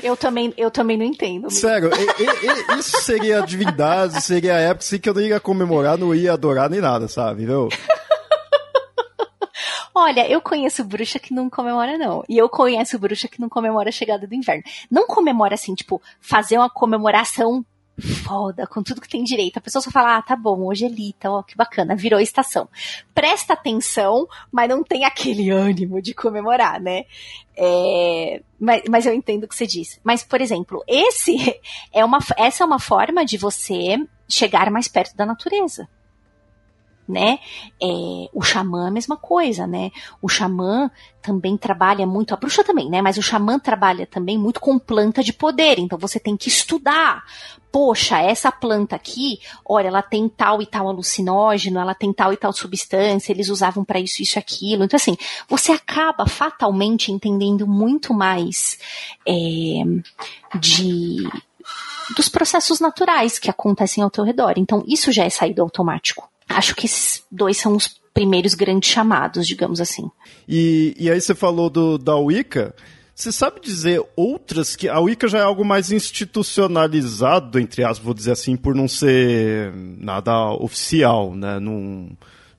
B: eu, também, eu também não entendo.
A: Sério, e, e, isso seria a divindade, seria a época assim, que eu não ia comemorar, não ia adorar nem nada, sabe? Viu?
B: Olha, eu conheço bruxa que não comemora, não. E eu conheço bruxa que não comemora a chegada do inverno. Não comemora assim, tipo, fazer uma comemoração foda, com tudo que tem direito. A pessoa só fala, ah, tá bom, hoje é Lita, ó, que bacana, virou estação. Presta atenção, mas não tem aquele ânimo de comemorar, né? É, mas, mas eu entendo o que você diz. Mas, por exemplo, esse é uma, essa é uma forma de você chegar mais perto da natureza né? É, o xamã é a mesma coisa, né? O xamã também trabalha muito, a bruxa também, né? Mas o xamã trabalha também muito com planta de poder, então você tem que estudar. Poxa, essa planta aqui, olha, ela tem tal e tal alucinógeno, ela tem tal e tal substância, eles usavam para isso, isso, aquilo. Então, assim, você acaba fatalmente entendendo muito mais é, de dos processos naturais que acontecem ao teu redor. Então, isso já é saído automático. Acho que esses dois são os primeiros grandes chamados, digamos assim.
A: E, e aí você falou do, da Wicca. Você sabe dizer outras que. A Wicca já é algo mais institucionalizado, entre aspas, vou dizer assim, por não ser nada oficial, né? Não,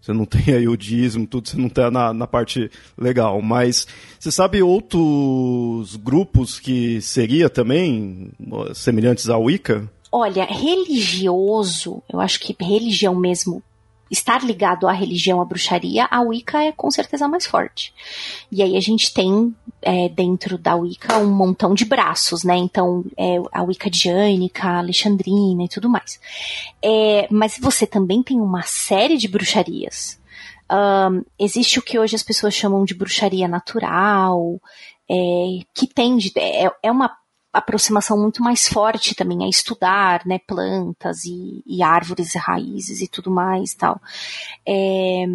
A: você não tem aí o dízimo, tudo, você não tem na, na parte legal. Mas você sabe outros grupos que seria também semelhantes à Wicca?
B: Olha, religioso, eu acho que religião mesmo estar ligado à religião, à bruxaria, a Wicca é com certeza mais forte. E aí a gente tem é, dentro da Wicca um montão de braços, né? Então, é, a Wicca diânica, alexandrina e tudo mais. É, mas você também tem uma série de bruxarias. Um, existe o que hoje as pessoas chamam de bruxaria natural, é, que tem é, é uma aproximação muito mais forte também a estudar, né, plantas e, e árvores e raízes e tudo mais tal. É,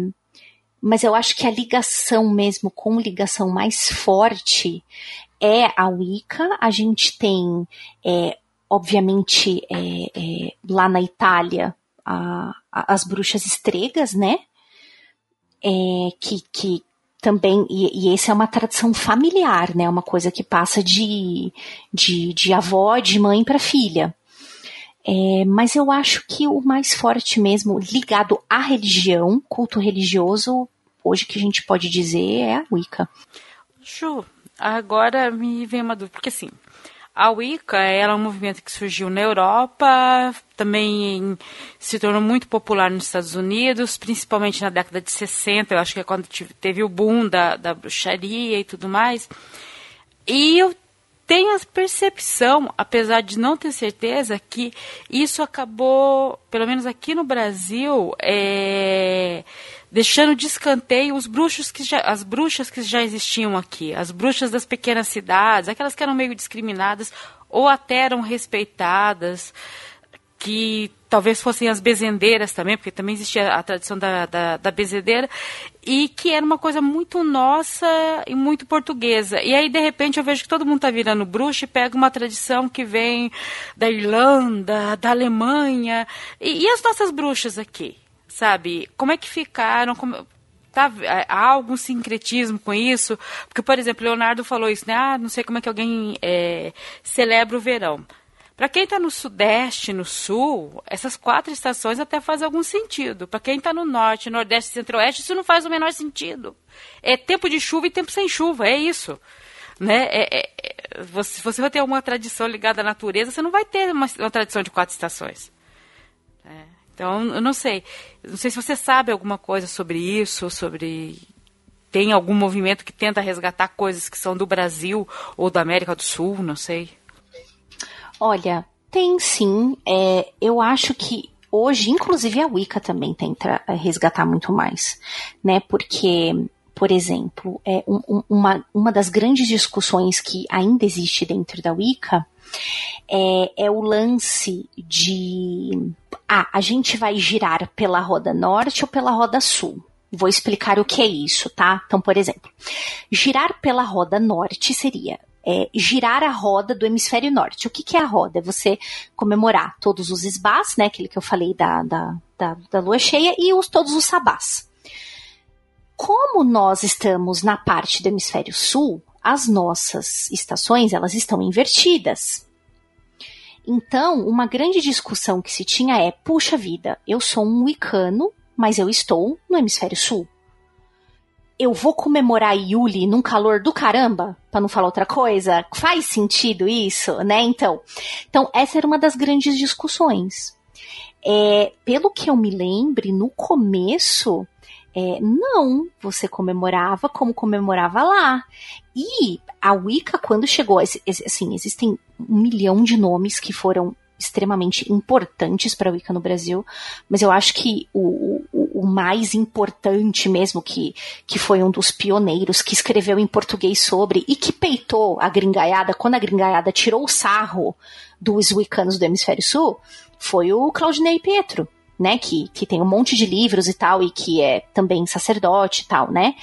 B: mas eu acho que a ligação mesmo, com ligação mais forte, é a Wicca. A gente tem, é, obviamente, é, é, lá na Itália, a, a, as bruxas estregas, né? É, que, que também, e, e essa é uma tradição familiar, né? Uma coisa que passa de, de, de avó, de mãe para filha. É, mas eu acho que o mais forte mesmo, ligado à religião, culto religioso, hoje que a gente pode dizer é a Wicca.
C: Ju, agora me vem uma dúvida, porque assim, a Wicca era um movimento que surgiu na Europa, também se tornou muito popular nos Estados Unidos, principalmente na década de 60, eu acho que é quando teve o boom da, da bruxaria e tudo mais. E eu tenho a percepção, apesar de não ter certeza, que isso acabou, pelo menos aqui no Brasil, é, deixando de escanteio os bruxos que já, as bruxas que já existiam aqui, as bruxas das pequenas cidades, aquelas que eram meio discriminadas ou até eram respeitadas, que talvez fossem as bezendeiras também, porque também existia a tradição da, da, da bezendeira, e que era uma coisa muito nossa e muito portuguesa. E aí, de repente, eu vejo que todo mundo está virando bruxa e pega uma tradição que vem da Irlanda, da Alemanha, e, e as nossas bruxas aqui? Sabe? Como é que ficaram? Como, tá, há algum sincretismo com isso? Porque, por exemplo, Leonardo falou isso, né? Ah, não sei como é que alguém é, celebra o verão. Para quem está no Sudeste, no Sul, essas quatro estações até faz algum sentido. Para quem está no Norte, Nordeste e Centro-Oeste, isso não faz o menor sentido. É tempo de chuva e tempo sem chuva, é isso. Né? É, é, é você, você vai ter uma tradição ligada à natureza, você não vai ter uma, uma tradição de quatro estações. É. Então, eu não sei. Não sei se você sabe alguma coisa sobre isso, sobre. Tem algum movimento que tenta resgatar coisas que são do Brasil ou da América do Sul, não sei.
B: Olha, tem sim. É, eu acho que hoje, inclusive a Wicca também tenta resgatar muito mais, né? Porque por exemplo, é um, uma, uma das grandes discussões que ainda existe dentro da Wicca é, é o lance de ah, a gente vai girar pela roda norte ou pela roda sul. Vou explicar o que é isso, tá? Então, por exemplo, girar pela roda norte seria é, girar a roda do hemisfério norte. O que, que, é a roda? É você comemorar todos os esbás, né? Aquele que eu falei da, da, da, da lua cheia, e os, todos os sabás. Como nós estamos na parte do hemisfério sul, as nossas estações elas estão invertidas. Então, uma grande discussão que se tinha é: puxa vida, eu sou um wicano, mas eu estou no hemisfério sul. Eu vou comemorar Yuli num calor do caramba, para não falar outra coisa? Faz sentido isso, né? Então, então essa era uma das grandes discussões. É, pelo que eu me lembre, no começo, é, não, você comemorava como comemorava lá. E a Wicca, quando chegou, assim, existem um milhão de nomes que foram extremamente importantes para a Wicca no Brasil, mas eu acho que o, o, o, mais importante mesmo, que, que foi um dos pioneiros, que escreveu em português sobre e que peitou a gringaiada, quando a gringaiada tirou o sarro dos wicanos do Hemisfério Sul, foi o Claudinei Pietro né, que, que tem um monte de livros e tal, e que é também sacerdote e tal, né?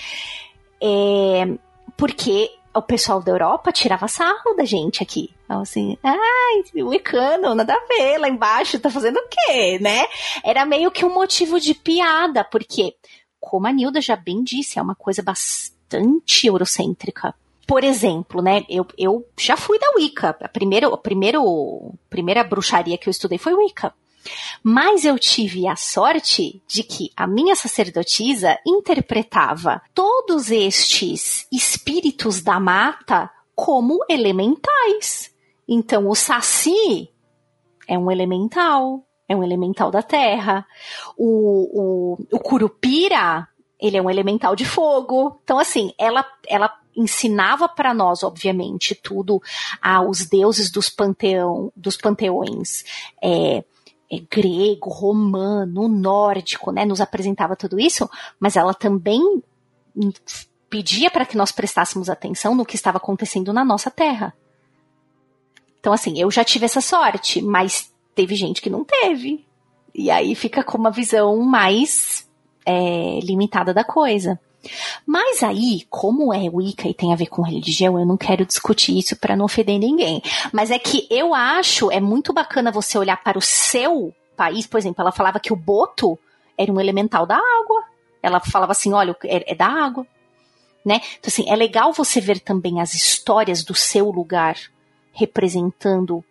B: É, porque o pessoal da Europa tirava sarro da gente aqui. Então, assim, ai, o Icano, nada a ver, lá embaixo tá fazendo o quê, né? Era meio que um motivo de piada, porque, como a Nilda já bem disse, é uma coisa bastante eurocêntrica. Por exemplo, né, eu, eu já fui da Wicca. A, primeira, a primeiro, primeira bruxaria que eu estudei foi Wicca. Mas eu tive a sorte de que a minha sacerdotisa interpretava todos estes espíritos da mata como elementais. Então, o saci é um elemental, é um elemental da terra. O, o, o curupira, ele é um elemental de fogo. Então, assim, ela, ela ensinava para nós, obviamente, tudo aos deuses dos, panteão, dos panteões. É, grego, romano, nórdico, né, nos apresentava tudo isso, mas ela também pedia para que nós prestássemos atenção no que estava acontecendo na nossa terra. Então, assim, eu já tive essa sorte, mas teve gente que não teve. E aí fica com uma visão mais é, limitada da coisa. Mas aí, como é Wicca e tem a ver com religião, eu não quero discutir isso para não ofender ninguém. Mas é que eu acho é muito bacana você olhar para o seu país, por exemplo, ela falava que o boto era um elemental da água. Ela falava assim, olha, é, é da água. Né? Então, assim, é legal você ver também as histórias do seu lugar representando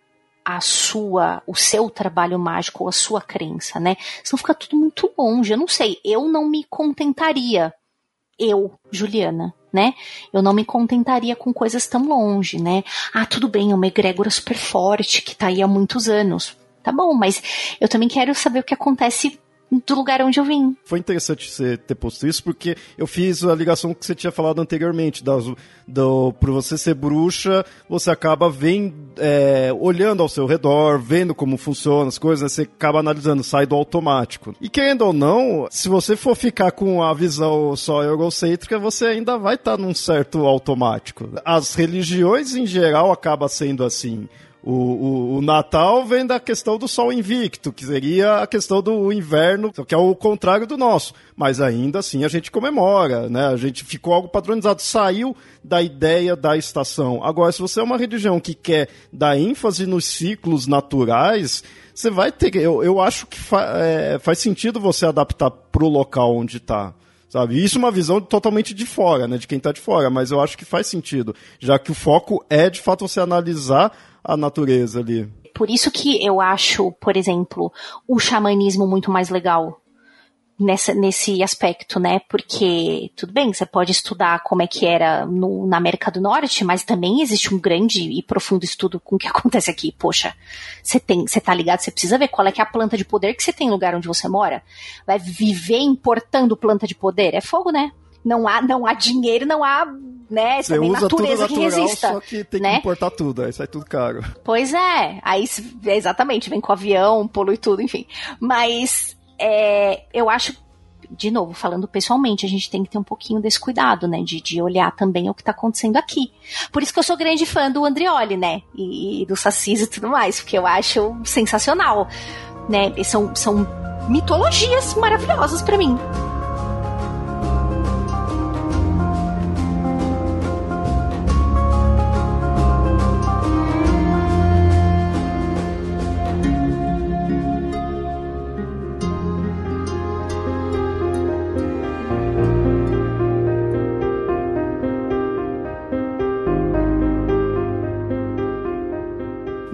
B: a sua, o seu trabalho mágico ou a sua crença, né? Senão fica tudo muito longe. Eu não sei, eu não me contentaria eu, Juliana, né? Eu não me contentaria com coisas tão longe, né? Ah, tudo bem, uma egrégora super forte que tá aí há muitos anos. Tá bom, mas eu também quero saber o que acontece do lugar onde eu vim.
A: Foi interessante você ter posto isso, porque eu fiz a ligação que você tinha falado anteriormente, das, do, por você ser bruxa, você acaba vendo, é, olhando ao seu redor, vendo como funcionam as coisas, né, você acaba analisando, sai do automático. E querendo ou não, se você for ficar com a visão só egocêntrica, você ainda vai estar tá num certo automático. As religiões em geral acabam sendo assim. O, o, o, Natal vem da questão do Sol invicto, que seria a questão do inverno, que é o contrário do nosso. Mas ainda assim a gente comemora, né? A gente ficou algo padronizado, saiu da ideia da estação. Agora, se você é uma religião que quer dar ênfase nos ciclos naturais, você vai ter. Eu, eu acho que fa, é, faz sentido você adaptar para o local onde está sabe? Isso é uma visão totalmente de fora, né? De quem está de fora, mas eu acho que faz sentido, já que o foco é de fato você analisar a natureza ali.
B: Por isso que eu acho, por exemplo, o xamanismo muito mais legal nessa, nesse aspecto, né? Porque, tudo bem, você pode estudar como é que era no, na América do Norte, mas também existe um grande e profundo estudo com o que acontece aqui. Poxa, você tem, você tá ligado, você precisa ver qual é que é a planta de poder que você tem no lugar onde você mora. Vai viver importando planta de poder? É fogo, né? Não há, não há dinheiro, não há, né,
A: Você também usa natureza natural, que resista. Só que tem né? que importar tudo, aí sai tudo caro.
B: Pois é, aí exatamente, vem com avião, polui tudo, enfim. Mas é, eu acho de novo, falando pessoalmente, a gente tem que ter um pouquinho desse cuidado, né? De, de olhar também o que tá acontecendo aqui. Por isso que eu sou grande fã do Andrioli, né? E, e do Sassis e tudo mais, porque eu acho sensacional, né? São, são mitologias maravilhosas para mim.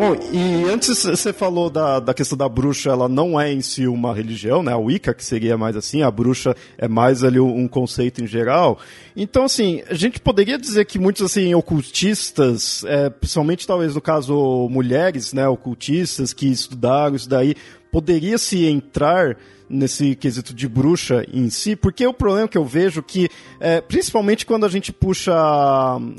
A: Bom, e antes você falou da, da questão da bruxa, ela não é em si uma religião, né? A Wicca, que seria mais assim, a bruxa é mais ali um, conceito em geral. Então, assim, a gente poderia dizer que muitos, assim, ocultistas, é, principalmente talvez no caso mulheres, né, ocultistas que estudaram isso daí, poderia se entrar nesse quesito de bruxa em si, porque o problema que eu vejo que, é, principalmente quando a gente puxa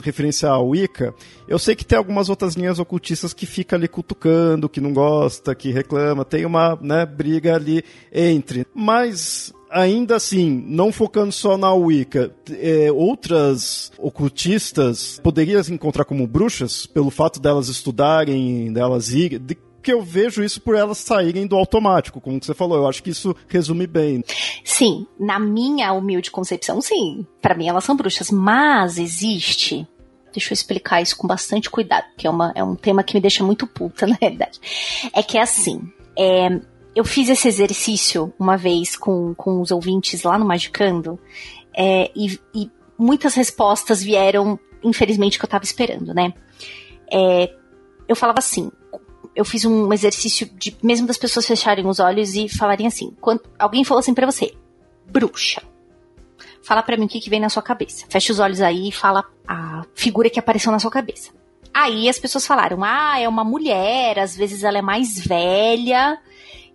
A: referência à Wicca, eu sei que tem algumas outras linhas ocultistas que fica ali cutucando, que não gosta, que reclama, tem uma né, briga ali entre. Mas ainda assim, não focando só na Wicca, é, outras ocultistas poderiam se encontrar como bruxas pelo fato delas estudarem, delas irem, de porque eu vejo isso por elas saírem do automático, como você falou. Eu acho que isso resume bem.
B: Sim, na minha humilde concepção, sim. Para mim elas são bruxas, mas existe deixa eu explicar isso com bastante cuidado, que é, uma, é um tema que me deixa muito puta, na realidade. É que é assim, é, eu fiz esse exercício uma vez com, com os ouvintes lá no Magicando, é, e, e, muitas respostas vieram, infelizmente, que eu tava esperando, né? É, eu falava assim, eu fiz um exercício de mesmo das pessoas fecharem os olhos e falarem assim. Quando alguém falou assim para você, bruxa. Fala para mim o que, que vem na sua cabeça. Fecha os olhos aí e fala a figura que apareceu na sua cabeça. Aí as pessoas falaram: "Ah, é uma mulher, às vezes ela é mais velha,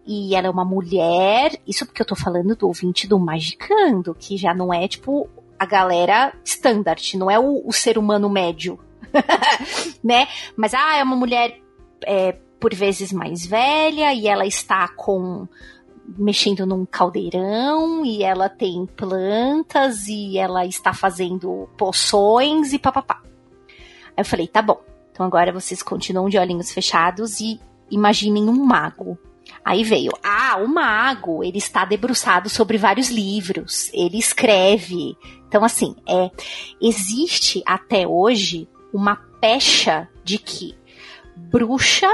B: e ela é uma mulher. Isso porque eu tô falando do ouvinte do Magicando, que já não é tipo a galera standard, não é o, o ser humano médio, né? Mas ah, é uma mulher é, por vezes mais velha e ela está com mexendo num caldeirão e ela tem plantas e ela está fazendo poções e papapá. Aí eu falei, tá bom. Então agora vocês continuam de olhinhos fechados e imaginem um mago. Aí veio, ah, o mago, ele está debruçado sobre vários livros, ele escreve. Então, assim, é, existe até hoje uma pecha de que bruxa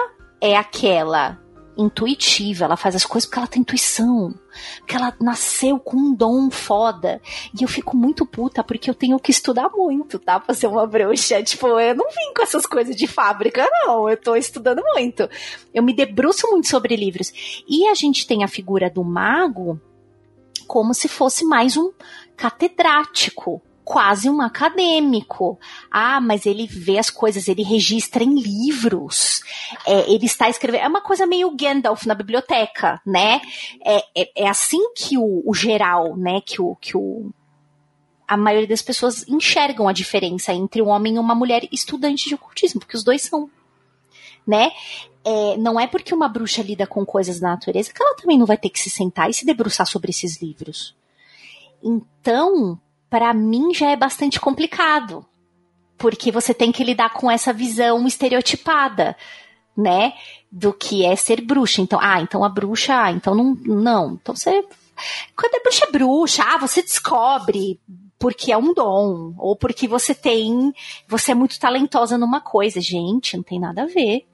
B: é aquela intuitiva, ela faz as coisas porque ela tem intuição, porque ela nasceu com um dom foda. E eu fico muito puta porque eu tenho que estudar muito, tá? Pra ser uma bruxa. Tipo, eu não vim com essas coisas de fábrica, não. Eu tô estudando muito. Eu me debruço muito sobre livros. E a gente tem a figura do mago como se fosse mais um catedrático quase um acadêmico. Ah, mas ele vê as coisas, ele registra em livros. É, ele está escrevendo. É uma coisa meio Gandalf na biblioteca, né? É, é, é assim que o, o, geral, né? Que o, que o. A maioria das pessoas enxergam a diferença entre um homem e uma mulher estudante de ocultismo, porque os dois são. Né? É, não é porque uma bruxa lida com coisas da natureza que ela também não vai ter que se sentar e se debruçar sobre esses livros. Então, para mim já é bastante complicado, porque você tem que lidar com essa visão estereotipada, né, do que é ser bruxa. Então, ah, então a bruxa, ah, então não, não. Então você quando a bruxa é bruxa, ah, você descobre porque é um dom ou porque você tem, você é muito talentosa numa coisa, gente, não tem nada a ver.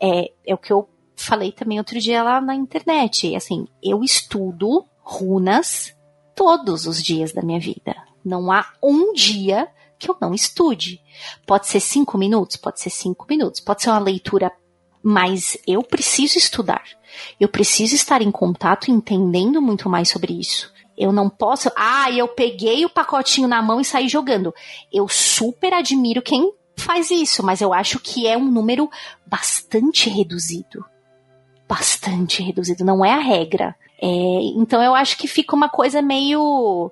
B: É, é o que eu falei também outro dia lá na internet, assim, eu estudo runas todos os dias da minha vida. Não há um dia que eu não estude. Pode ser cinco minutos, pode ser cinco minutos, pode ser uma leitura, mas eu preciso estudar. Eu preciso estar em contato, entendendo muito mais sobre isso. Eu não posso, ah, eu peguei o pacotinho na mão e saí jogando. Eu super admiro quem faz isso, mas eu acho que é um número bastante reduzido. Bastante reduzido, não é a regra. É, então eu acho que fica uma coisa meio.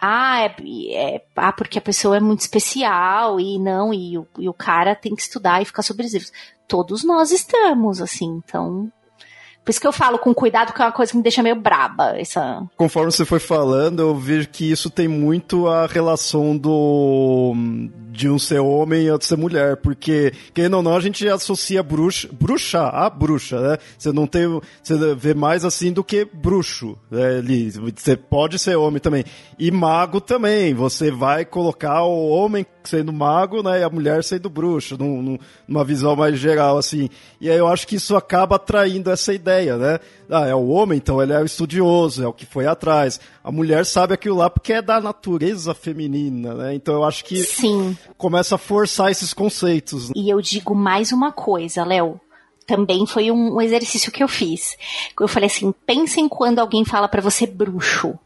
B: Ah, é, é, ah, porque a pessoa é muito especial e não, e o, e o cara tem que estudar e ficar sobre os livros. Todos nós estamos, assim, então. Por isso que eu falo com cuidado, que é uma coisa que me deixa meio braba. Essa...
A: Conforme você foi falando, eu vejo que isso tem muito a relação do de um ser homem e outro ser mulher, porque, querendo ou não, a gente associa bruxa, bruxa a bruxa, né? Você não tem, você vê mais assim do que bruxo, né? Você pode ser homem também. E mago também, você vai colocar o homem sendo mago, né, e a mulher sendo bruxa, num, numa visão mais geral, assim. E aí eu acho que isso acaba atraindo essa ideia, né? Ah, é o homem, então ele é o estudioso, é o que foi atrás. A mulher sabe aquilo lá porque é da natureza feminina, né? Então eu acho que
B: Sim.
A: começa a forçar esses conceitos.
B: E eu digo mais uma coisa, Léo também foi um exercício que eu fiz. Eu falei assim: pensem quando alguém fala para você bruxo.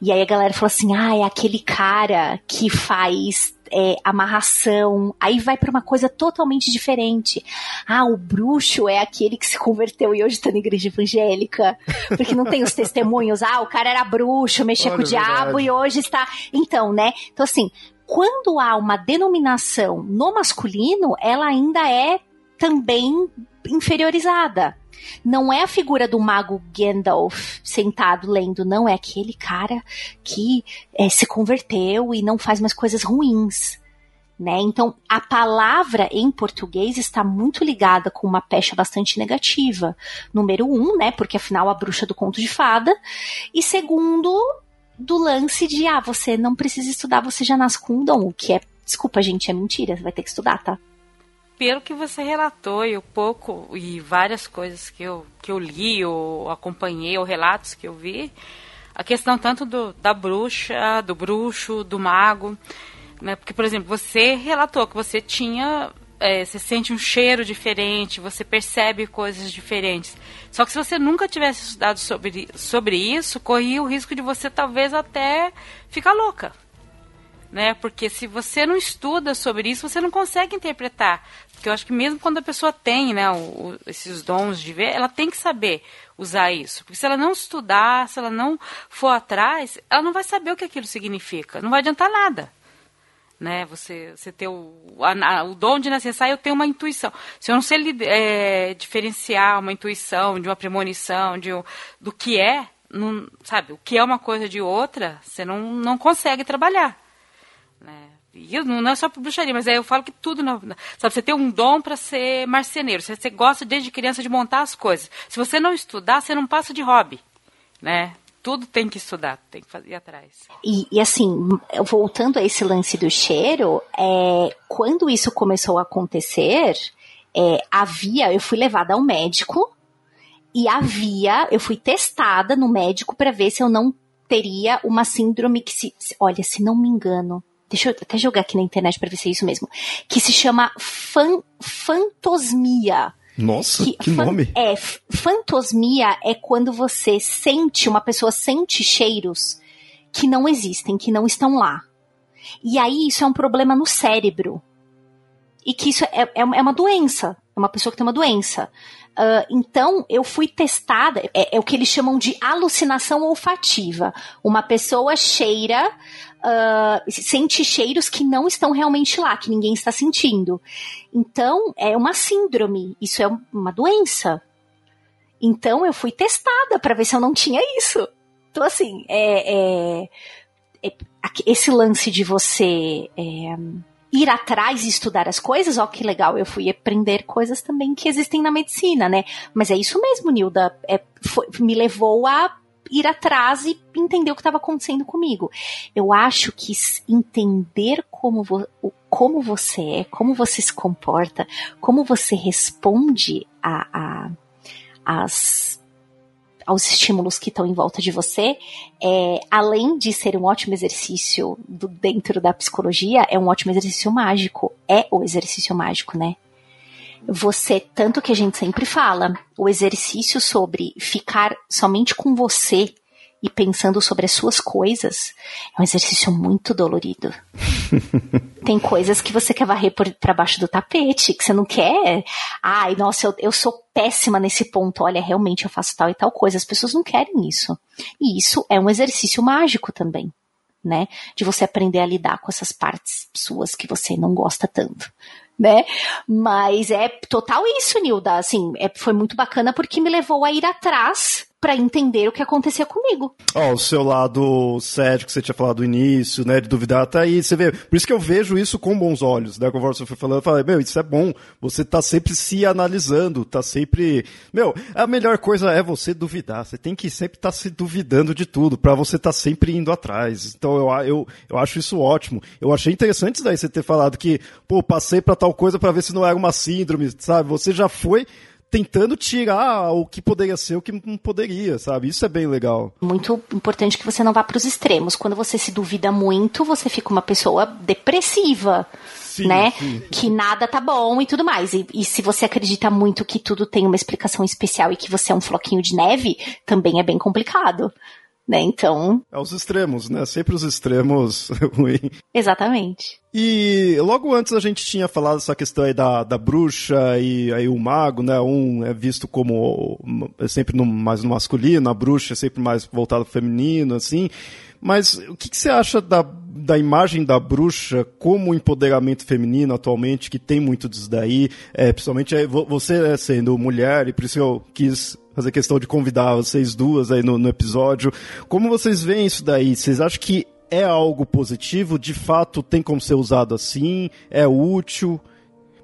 B: E aí a galera falou assim: ah, é aquele cara que faz é, amarração. Aí vai para uma coisa totalmente diferente. Ah, o bruxo é aquele que se converteu e hoje está na igreja evangélica. Porque não tem os testemunhos. Ah, o cara era bruxo, mexia Olha, com o diabo verdade. e hoje está. Então, né? Então, assim, quando há uma denominação no masculino, ela ainda é também inferiorizada. Não é a figura do mago Gandalf sentado lendo, não é aquele cara que é, se converteu e não faz mais coisas ruins. Né? Então, a palavra em português está muito ligada com uma pecha bastante negativa. Número um, né? Porque afinal a bruxa do conto de fada. E segundo, do lance de, ah, você não precisa estudar, você já nasce com um dom. O que é, desculpa, gente, é mentira, você vai ter que estudar, tá?
C: Pelo que você relatou e o pouco e várias coisas que eu, que eu li ou acompanhei ou relatos que eu vi, a questão tanto do, da bruxa, do bruxo, do mago, né? Porque, por exemplo, você relatou que você tinha, é, você sente um cheiro diferente, você percebe coisas diferentes. Só que se você nunca tivesse estudado sobre, sobre isso, corria o risco de você talvez até ficar louca né? Porque se você não estuda sobre isso, você não consegue interpretar. Porque eu acho que mesmo quando a pessoa tem, né, o, esses dons de ver, ela tem que saber usar isso. Porque se ela não estudar, se ela não for atrás, ela não vai saber o que aquilo significa. Não vai adiantar nada. Né, você, você ter o, a, o dom de acessar, eu tenho uma intuição. Se eu não sei é, diferenciar uma intuição de uma premonição, de, do que é, não, sabe, o que é uma coisa de outra, você não, não consegue trabalhar. Né? E não é só para bruxaria, mas é, eu falo que tudo. Não, sabe, você tem um dom para ser marceneiro. Você, você gosta desde criança de montar as coisas. Se você não estudar, você não passa de hobby. Né? Tudo tem que estudar, tem que fazer atrás.
B: E, e, assim, voltando a esse lance do cheiro, é, quando isso começou a acontecer, é, havia, eu fui levada ao médico e havia, eu fui testada no médico para ver se eu não teria uma síndrome que se, olha, se não me engano, deixa eu até jogar aqui na internet para ver se é isso mesmo, que se chama fan, fantosmia.
A: Nossa, que, que nome!
B: É, fantosmia é quando você sente, uma pessoa sente cheiros que não existem, que não estão lá. E aí isso é um problema no cérebro. E que isso é, é, é uma doença. É uma pessoa que tem uma doença. Uh, então, eu fui testada, é, é, o que eles chamam de alucinação olfativa. Uma pessoa cheira, uh, sente cheiros que não estão realmente lá, que ninguém está sentindo. Então, é uma síndrome, isso é uma doença. Então, eu fui testada para ver se eu não tinha isso. Então, assim, é, é, é esse lance de você é, ir atrás e estudar as coisas, ó, que legal, eu fui aprender coisas também que existem na medicina, né? Mas é isso mesmo, Nilda, é, foi, me levou a ir atrás e entender o que estava acontecendo comigo. Eu acho que entender como, vo, como você é, como você se comporta, como você responde a, a as aos estímulos que estão em volta de você, é, além de ser um ótimo exercício do, dentro da psicologia, é um ótimo exercício mágico. É o exercício mágico, né? Você, tanto que a gente sempre fala, o exercício sobre ficar somente com você e pensando sobre as suas coisas é um exercício muito dolorido. Tem coisas que você quer varrer para baixo do tapete, que você não quer. Ai, nossa, eu, eu sou péssima nesse ponto. Olha, realmente eu faço tal e tal coisa. As pessoas não querem isso. E isso é um exercício mágico também, né? De você aprender a lidar com essas partes suas que você não gosta tanto. Né? Mas é total isso, Nilda. Assim, é, foi muito bacana porque me levou a ir atrás para entender o que acontecia comigo.
A: Ó, oh, o seu lado cético que você tinha falado no início, né, de duvidar, tá aí, você vê. Por isso que eu vejo isso com bons olhos, né, conforme você foi falando, eu falei, meu, isso é bom, você tá sempre se analisando, tá sempre, meu, a melhor coisa é você duvidar, você tem que sempre estar tá se duvidando de tudo, para você tá sempre indo atrás. Então eu, eu, eu acho isso ótimo. Eu achei interessante daí você ter falado que, pô, passei para tal coisa para ver se não era uma síndrome, sabe? Você já foi tentando tirar o que poderia ser o que não poderia, sabe? Isso é bem legal.
B: Muito importante que você não vá para os extremos. Quando você se duvida muito, você fica uma pessoa depressiva. Sim, né? Sim. Que nada tá bom e tudo mais. E, e, se você acredita muito que tudo tem uma explicação especial e que você é um floquinho de neve, também é bem complicado né? Então.
A: É os extremos, né? Sempre os extremos ruins.
B: Exatamente.
A: E logo antes a gente tinha falado essa questão aí da, da bruxa e aí o mago, né? Um é visto como é sempre no, mais no masculino, a bruxa é sempre mais voltada pro feminino, assim. Mas o que, que você acha da, da imagem da bruxa como empoderamento feminino atualmente, que tem muito disso daí, é, principalmente você sendo mulher, e por isso eu quis fazer questão de convidar vocês duas aí no, no episódio. Como vocês veem isso daí? Vocês acham que é algo positivo? De fato, tem como ser usado assim? É útil?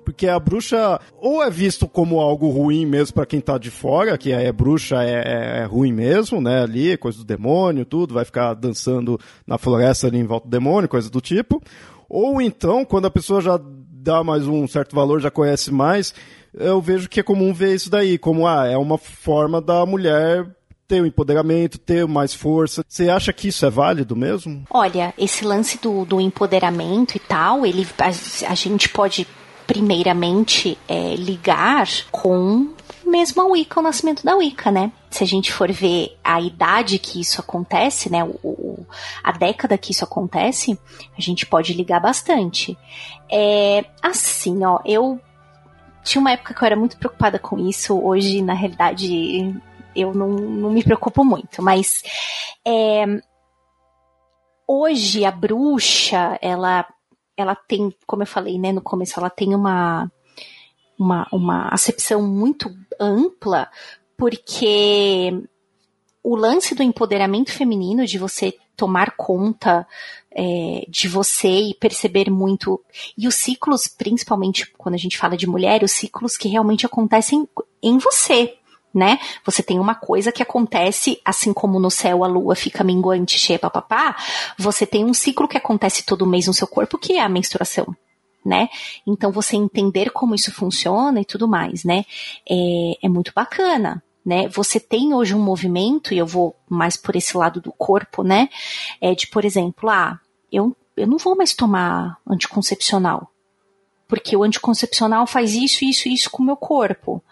A: porque a bruxa ou é visto como algo ruim mesmo para quem tá de fora, que é, é bruxa é, é, ruim mesmo, né? Ali, coisa do demônio, tudo, vai ficar dançando na floresta ali em volta do demônio, coisa do tipo. Ou então, quando a pessoa já dá mais um certo valor, já conhece mais, eu vejo que é comum ver isso daí, como ah, é uma forma da mulher ter o um empoderamento, ter mais força. Você acha que isso é válido mesmo?
B: Olha, esse lance do, do empoderamento e tal, ele a, a gente pode primeiramente é, ligar com mesmo a Wicca, o nascimento da Wicca, né? Se a gente for ver a idade que isso acontece, né, o, o, a década que isso acontece, a gente pode ligar bastante. É, assim, ó, eu tinha uma época que eu era muito preocupada com isso. Hoje, na realidade, eu não, não me preocupo muito. Mas é, hoje a bruxa, ela, ela tem, como eu falei, né, no começo, ela tem uma, uma, uma acepção muito ampla, porque o lance do empoderamento feminino, de você tomar conta é, de você e perceber muito. E os ciclos, principalmente quando a gente fala de mulher, os ciclos que realmente acontecem em você. Né? Você tem uma coisa que acontece, assim como no céu a lua fica minguante, cheia, papapá, você tem um ciclo que acontece todo mês no seu corpo, que é a menstruação. Né? Então você entender como isso funciona e tudo mais, né? É, é muito bacana né? Você tem hoje um movimento, e eu vou mais por esse lado do corpo, né? É de, por exemplo, ah, eu, eu não vou mais tomar anticoncepcional. Porque o anticoncepcional faz isso, isso, isso com o meu corpo.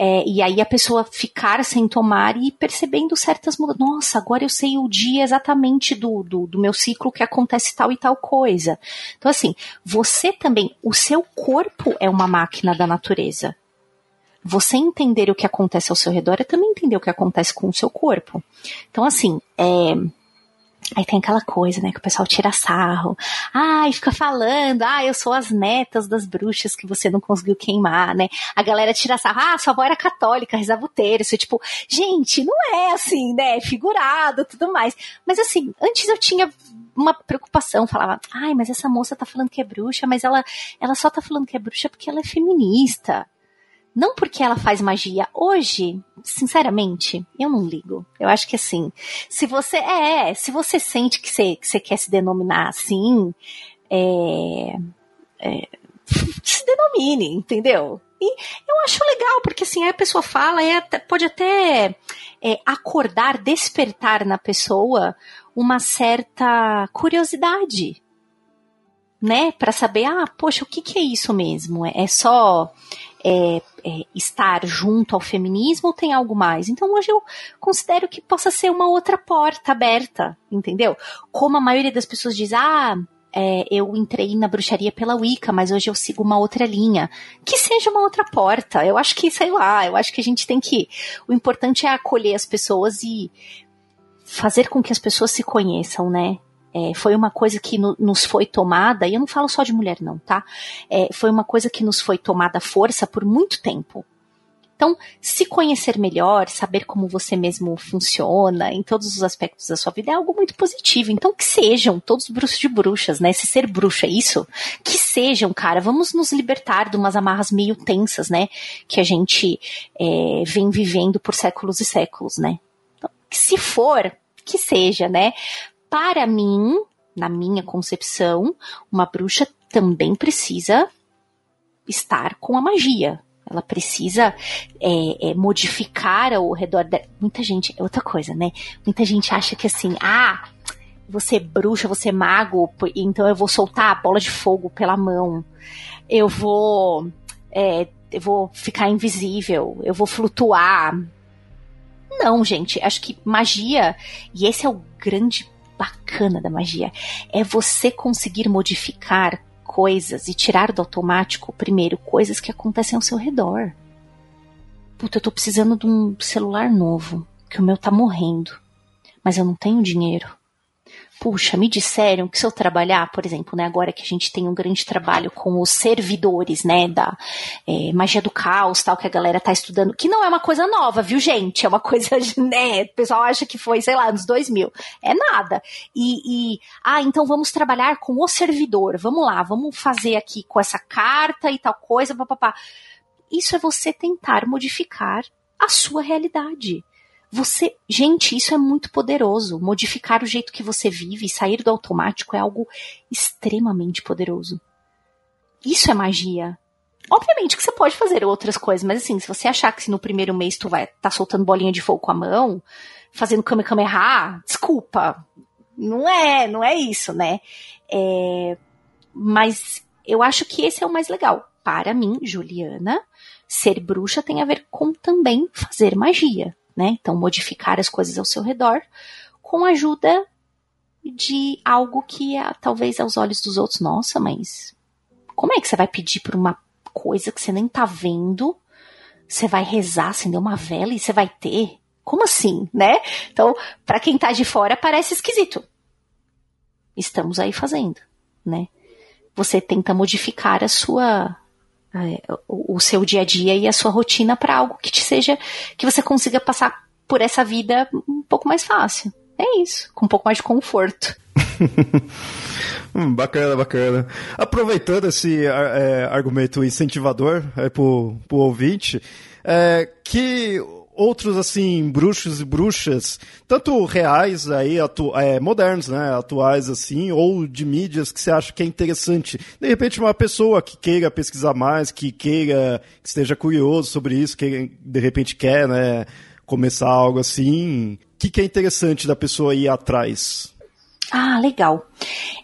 B: É, e aí a pessoa ficar sem tomar e percebendo certas mudanças. Nossa, agora eu sei o dia exatamente do, do, do, meu ciclo que acontece tal e tal coisa. Então, assim, você também, o seu corpo é uma máquina da natureza. Você entender o que acontece ao seu redor é também entender o que acontece com o seu corpo. Então, assim, é, Aí tem aquela coisa, né, que o pessoal tira sarro. Ai, fica falando, ah, eu sou as netas das bruxas que você não conseguiu queimar, né? A galera tira sarro, ah, sua avó era católica, rezava o terço. Tipo, gente, não é assim, né? Figurado, tudo mais. Mas assim, antes eu tinha uma preocupação, falava, ai, mas essa moça tá falando que é bruxa, mas ela, ela só tá falando que é bruxa porque ela é feminista. Não porque ela faz magia. Hoje, sinceramente, eu não ligo. Eu acho que assim, se você é, se você sente que você, que você quer se denominar assim, é, é, se denomine, entendeu? E eu acho legal, porque assim, a pessoa fala até, pode até é, acordar, despertar na pessoa uma certa curiosidade, né? Para saber, ah, poxa, o que, que é isso mesmo? É só é, é, estar junto ao feminismo ou tem algo mais? Então hoje eu considero que possa ser uma outra porta aberta, entendeu? Como a maioria das pessoas diz, ah, é, eu entrei na bruxaria pela Wicca, mas hoje eu sigo uma outra linha. Que seja uma outra porta. Eu acho que, sei lá, eu acho que a gente tem que. O importante é acolher as pessoas e fazer com que as pessoas se conheçam, né? É, foi uma coisa que no, nos foi tomada, e eu não falo só de mulher, não, tá? É, foi uma coisa que nos foi tomada força por muito tempo. Então, se conhecer melhor, saber como você mesmo funciona em todos os aspectos da sua vida é algo muito positivo. Então, que sejam todos bruxos de bruxas, né? Se ser bruxa é isso, que sejam, cara. Vamos nos libertar de umas amarras meio tensas, né? Que a gente é, vem vivendo por séculos e séculos, né? Então, se for, que seja, né? Para mim, na minha concepção, uma bruxa também precisa estar com a magia, ela precisa é, é, modificar ao redor da. Muita gente. É outra coisa, né? Muita gente acha que assim, ah, você é bruxa, você é mago, então eu vou soltar a bola de fogo pela mão. Eu vou. É, eu vou ficar invisível, eu vou flutuar. Não, gente, acho que magia, e esse é o grande bacana da magia, é você conseguir modificar coisas e tirar do automático, primeiro, coisas que acontecem ao seu redor. Puta, eu tô precisando de um celular novo, que o meu tá morrendo, mas eu não tenho dinheiro puxa, me disseram que se eu trabalhar, por exemplo, né, agora que a gente tem um grande trabalho com os servidores, né, da é, magia do caos, tal, que a galera tá estudando, que não é uma coisa nova, viu, gente? É uma coisa, né, o pessoal acha que foi, sei lá, nos 2000. É nada. E, e, ah, então vamos trabalhar com o servidor, vamos lá, vamos fazer aqui com essa carta e tal coisa, papapá. Isso é você tentar modificar a sua realidade. Você, gente, isso é muito poderoso. Modificar o jeito que você vive, sair do automático é algo extremamente poderoso. Isso é magia. Obviamente que você pode fazer outras coisas, mas assim, se você achar que no primeiro mês tu vai estar tá soltando bolinha de fogo com a mão, fazendo Kamehameha, desculpa. Não é, não é isso, né? É, mas eu acho que esse é o mais legal. Para mim, Juliana, ser bruxa tem a ver com também fazer magia né? Então, modificar as coisas ao seu redor com a ajuda de algo que é, talvez aos olhos dos outros, nossa, mas como é que você vai pedir por uma coisa que você nem tá vendo? Você vai rezar, acender uma vela e você vai ter? Como assim, né? Então, para quem tá de fora parece esquisito. Estamos aí fazendo, né? Você tenta modificar a sua o, seu dia a dia e a sua rotina para algo que te seja que você consiga passar por essa vida um pouco mais fácil. É isso, com um pouco mais de conforto.
A: hum, bacana, bacana. Aproveitando esse é, argumento incentivador é, pro, pro ouvinte, é, que outros assim bruxos e bruxas, tanto reais aí, atu é, modernos, né, atuais assim, ou de mídias que você acha que é interessante. De repente uma pessoa que queira pesquisar mais, que queira, que esteja curioso sobre isso, que de repente quer, né, começar algo assim. O que, que é interessante da pessoa ir atrás?
B: Ah, legal.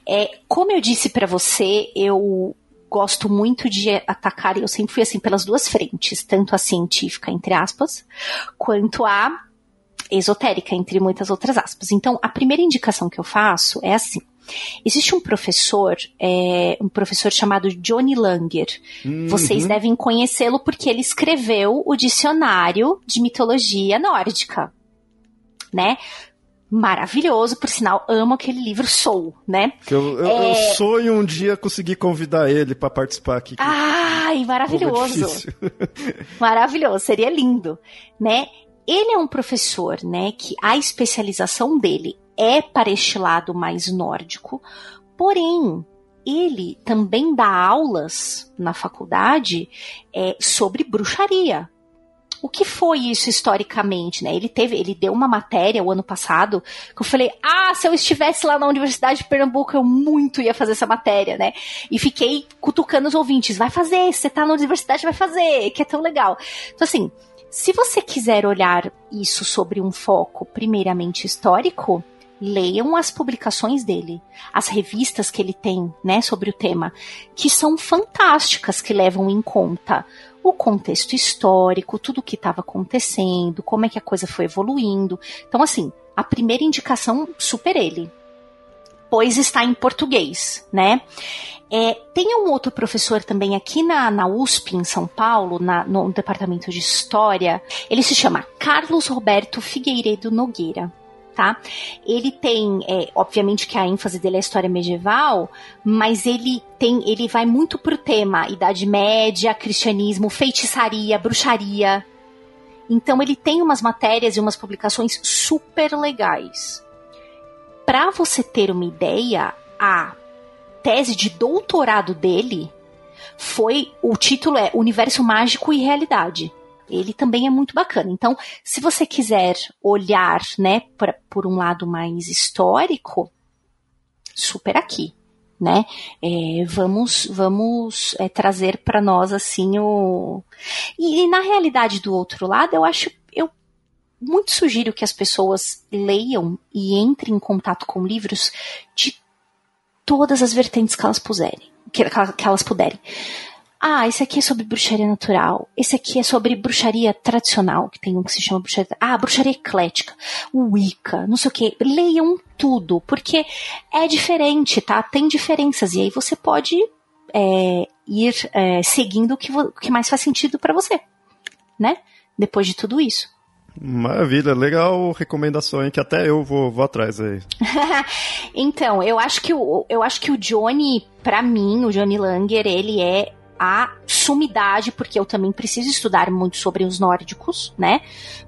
B: É, como eu disse para você, eu gosto muito de atacar, e eu sempre fui assim pelas duas frentes, tanto a científica, entre aspas, quanto a esotérica, entre muitas outras aspas. Então, a primeira indicação que eu faço é assim. Existe um professor, é, um professor chamado Johnny Langer. Uhum. Vocês devem conhecê-lo porque ele escreveu o dicionário de mitologia nórdica, né? Maravilhoso, por sinal, amo aquele livro Soul, né?
A: Eu, eu, é... eu sonho um dia conseguir convidar ele para participar aqui.
B: Ai, maravilhoso. maravilhoso, seria lindo, né? Ele é um professor, né, que a especialização dele é para este lado mais nórdico, porém, ele também dá aulas na faculdade é, sobre bruxaria, o que foi isso historicamente, né? Ele teve, ele deu uma matéria o ano passado que eu falei, ah, se eu estivesse lá na Universidade de Pernambuco, eu muito ia fazer essa matéria, né? E fiquei cutucando os ouvintes, vai fazer, você tá na universidade, vai fazer, que é tão legal. Então, assim, se você quiser olhar isso sobre um foco primeiramente histórico, leiam as publicações dele, as revistas que ele tem, né, sobre o tema, que são fantásticas, que levam em conta o contexto histórico, tudo o que estava acontecendo, como é que a coisa foi evoluindo. Então, assim, a primeira indicação, super ele. Pois está em português, né? É, tem um outro professor também aqui na, na USP, em São Paulo, na, no departamento de História. Ele se chama Carlos Roberto Figueiredo Nogueira. Tá? Ele tem, é, obviamente que a ênfase dele é a história medieval, mas ele tem, ele vai muito pro tema Idade Média, cristianismo, feitiçaria, bruxaria. Então ele tem umas matérias e umas publicações super legais. Para você ter uma ideia, a tese de doutorado dele foi o título é Universo Mágico e Realidade ele também é muito bacana. Então, se você quiser olhar, né, pra, por um lado mais histórico, super aqui, né? É, vamos, vamos é, trazer para nós assim o e, e, na realidade do outro lado, eu acho eu muito sugiro que as pessoas leiam e entrem em contato com livros de todas as vertentes que elas puserem, que, que elas puderem. Ah, esse aqui é sobre bruxaria natural. Esse aqui é sobre bruxaria tradicional, que tem um que se chama bruxaria. Ah, bruxaria eclética. Wicca, não sei o que. Leiam tudo, porque é diferente, tá? Tem diferenças. E aí você pode é, ir é, seguindo o que, o que mais faz sentido para você, né? Depois de tudo isso.
A: Maravilha, legal recomendação, hein, que até eu vou, vou atrás aí.
B: então, eu acho que o, eu acho que o Johnny, para mim, o Johnny Langer, ele é a sumidade, porque eu também preciso estudar muito sobre os nórdicos, né?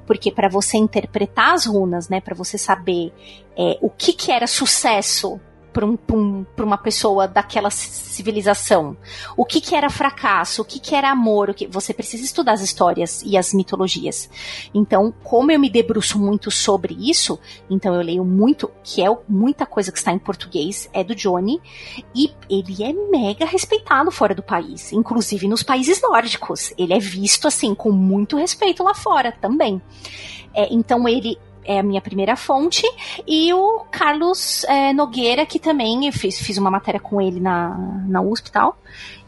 B: Porque para você interpretar as runas, né, para você saber é, o que que era sucesso para um, um, uma pessoa daquela civilização. O que, que era fracasso, o que, que era amor, o que você precisa estudar as histórias e as mitologias. Então, como eu me debruço muito sobre isso, então eu leio muito, que é muita coisa que está em português, é do Johnny, e ele é mega respeitado fora do país, inclusive nos países nórdicos. Ele é visto assim com muito respeito lá fora também. É, então ele é a minha primeira fonte, e o Carlos é, Nogueira, que também eu fiz, fiz uma matéria com ele na, na USP e tal,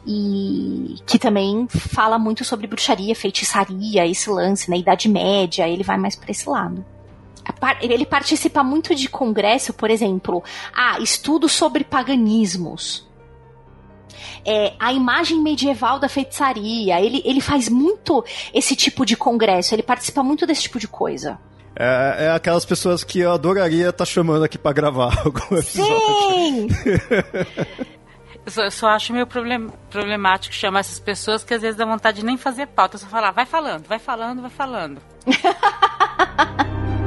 B: e que também fala muito sobre bruxaria, feitiçaria, esse lance, na né, Idade Média, ele vai mais para esse lado. Ele participa muito de congresso, por exemplo, ah, estudo sobre paganismos. É, a imagem medieval da feitiçaria. Ele, ele faz muito esse tipo de congresso, ele participa muito desse tipo de coisa.
A: É, é aquelas pessoas que eu adoraria estar tá chamando aqui para gravar algum episódio. Sim!
C: eu, só, eu só acho meio problem, problemático chamar essas pessoas que às vezes dá vontade de nem fazer pauta. Eu só falar, vai falando, vai falando, vai falando.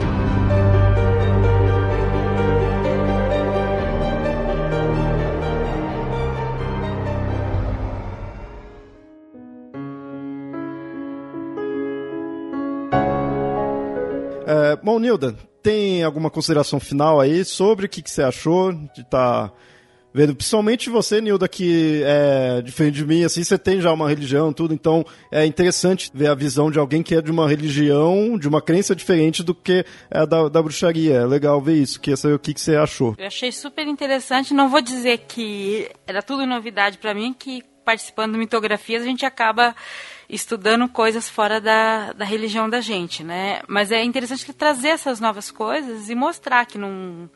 A: É, bom, Nilda, tem alguma consideração final aí sobre o que, que você achou de estar tá vendo? Principalmente você, Nilda, que é diferente de mim, assim, você tem já uma religião tudo, então é interessante ver a visão de alguém que é de uma religião, de uma crença diferente do que é da, da bruxaria. É legal ver isso. Queria saber o que, que você achou.
C: Eu achei super interessante. Não vou dizer que era tudo novidade para mim, que participando de mitografias a gente acaba estudando coisas fora da, da religião da gente, né? Mas é interessante trazer essas novas coisas e mostrar que não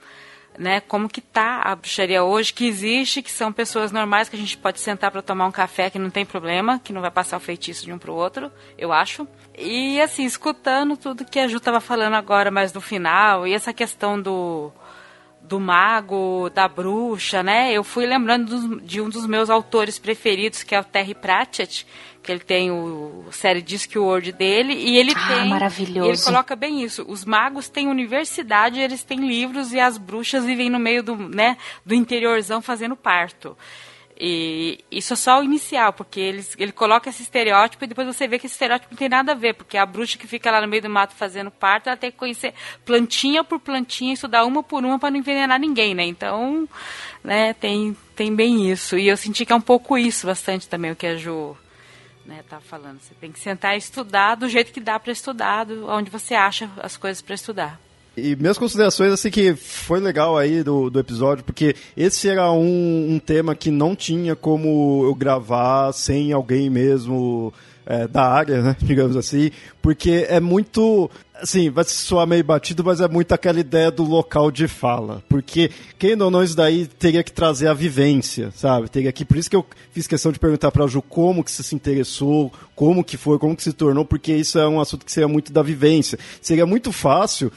C: né, como que tá a bruxaria hoje, que existe, que são pessoas normais que a gente pode sentar para tomar um café que não tem problema, que não vai passar o feitiço de um pro outro, eu acho. E assim, escutando tudo que a Ju tava falando agora mais no final, e essa questão do do mago, da bruxa, né? Eu fui lembrando de um dos meus autores preferidos, que é o Terry Pratchett, que ele tem o, o série Discworld dele e ele
B: ah,
C: tem
B: maravilhoso.
C: ele coloca bem isso. Os magos têm universidade, eles têm livros e as bruxas vivem no meio do, né, do interiorzão fazendo parto. E isso é só o inicial, porque eles, ele coloca esse estereótipo e depois você vê que esse estereótipo não tem nada a ver, porque a bruxa que fica lá no meio do mato fazendo parto, ela tem que conhecer plantinha por plantinha, estudar uma por uma para não envenenar ninguém, né? Então, né, tem, tem bem isso. E eu senti que é um pouco isso bastante também, o que a Ju né, tá falando. Você tem que sentar e estudar do jeito que dá para estudar, do, onde você acha as coisas para estudar.
A: E minhas considerações, assim, que foi legal aí do, do episódio, porque esse era um, um tema que não tinha como eu gravar sem alguém mesmo é, da área, né, digamos assim, porque é muito assim, vai soar meio batido, mas é muito aquela ideia do local de fala. Porque, quem ou não, isso daí teria que trazer a vivência, sabe? Teria que, por isso que eu fiz questão de perguntar pra Ju como que você se interessou, como que foi, como que se tornou, porque isso é um assunto que seria muito da vivência. Seria muito fácil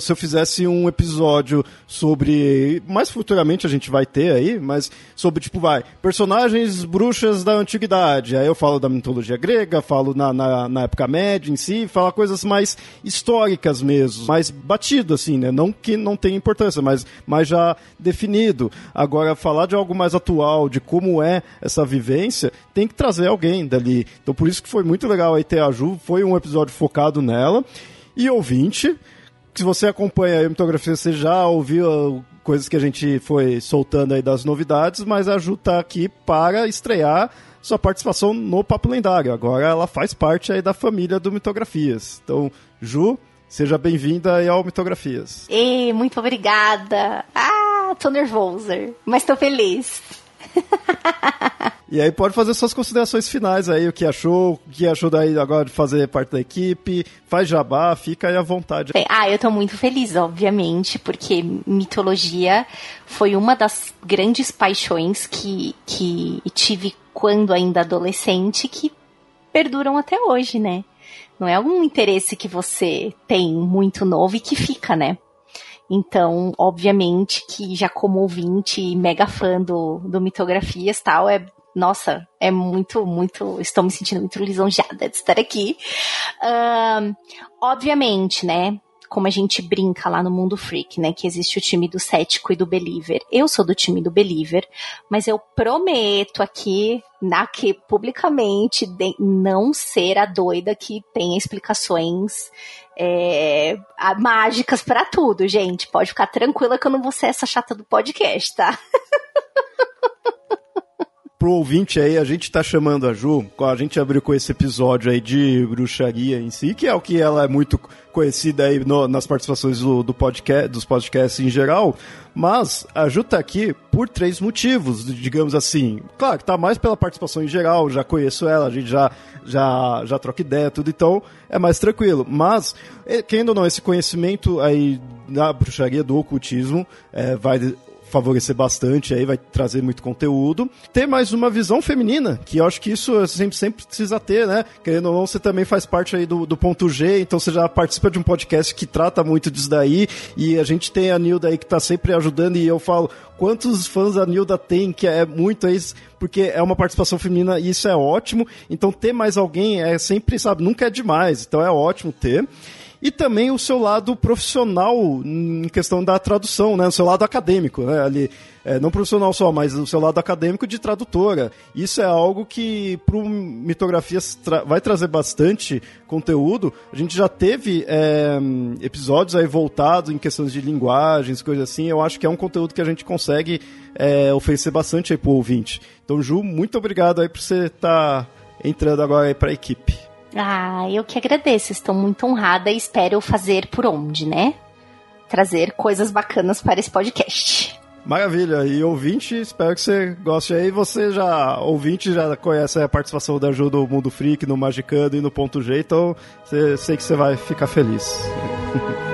A: se eu fizesse um episódio sobre. Mais futuramente a gente vai ter aí, mas sobre, tipo, vai, personagens bruxas da antiguidade. Aí eu falo da mitologia grega, falo na, na, na época média em si, falo coisas mais históricas mesmo, mais batido, assim, né? Não que não tenha importância, mas, mas já definido. Agora, falar de algo mais atual, de como é essa vivência, tem que trazer alguém dali. Então, por isso que foi muito legal aí ter a Ju, foi um episódio focado nela. E ouvinte, se você acompanha a mitografia, você já ouviu coisas que a gente foi soltando aí das novidades, mas a Ju tá aqui para estrear sua participação no Papo Lendário. Agora ela faz parte aí da família do Mitografias. Então, Ju, seja bem-vinda ao Mitografias.
B: E muito obrigada. Ah, tô nervosa, mas tô feliz.
A: E aí pode fazer suas considerações finais aí, o que achou, o que achou daí agora de fazer parte da equipe, faz jabá, fica aí à vontade.
B: Ah, eu tô muito feliz, obviamente, porque mitologia foi uma das grandes paixões que, que tive quando ainda adolescente, que perduram até hoje, né? Não é algum interesse que você tem muito novo e que fica, né? Então, obviamente que já como ouvinte mega fã do, do Mitografias tal, é nossa, é muito, muito. Estou me sentindo muito lisonjeada de estar aqui. Obviamente, né? Como a gente brinca lá no Mundo Freak, né? Que existe o time do cético e do believer. Eu sou do time do believer, mas eu prometo aqui, aqui publicamente, de não ser a doida que tem explicações é, mágicas para tudo, gente. Pode ficar tranquila que eu não vou ser essa chata do podcast, tá?
A: pro ouvinte aí, a gente tá chamando a Ju, a gente abriu com esse episódio aí de bruxaria em si, que é o que ela é muito conhecida aí no, nas participações do, do, podcast, dos podcasts em geral, mas a Ju tá aqui por três motivos, digamos assim. Claro que tá mais pela participação em geral, já conheço ela, a gente já, já, já troca ideia, tudo, então é mais tranquilo. Mas, eh, quem ou não, esse conhecimento aí da bruxaria, do ocultismo, é, vai favorecer bastante aí, vai trazer muito conteúdo. Ter mais uma visão feminina, que eu acho que isso sempre, sempre precisa ter, né? Querendo ou não, você também faz parte aí do, do ponto G, então você já participa de um podcast que trata muito disso daí, e a gente tem a Nilda aí que tá sempre ajudando, e eu falo, quantos fãs a Nilda tem, que é muito isso, porque é uma participação feminina e isso é ótimo. Então ter mais alguém é sempre, sabe, nunca é demais. Então é ótimo ter e também o seu lado profissional em questão da tradução, né? O seu lado acadêmico, né? Ali, é, não profissional só, mas o seu lado acadêmico de tradutora. Isso é algo que para mitografias tra vai trazer bastante conteúdo. A gente já teve é, episódios aí voltados em questões de linguagens, coisas assim. Eu acho que é um conteúdo que a gente consegue é, oferecer bastante aí pro ouvinte. Então, Ju, muito obrigado aí por você estar tá entrando agora aí para a equipe.
B: Ah, eu que agradeço, estou muito honrada e espero fazer por onde, né? Trazer coisas bacanas para esse podcast.
A: Maravilha, e ouvinte, espero que você goste aí. Você já, ouvinte, já conhece a participação da Ju do Mundo Freak, no Magicando e no Ponto G, então sei que você vai ficar feliz.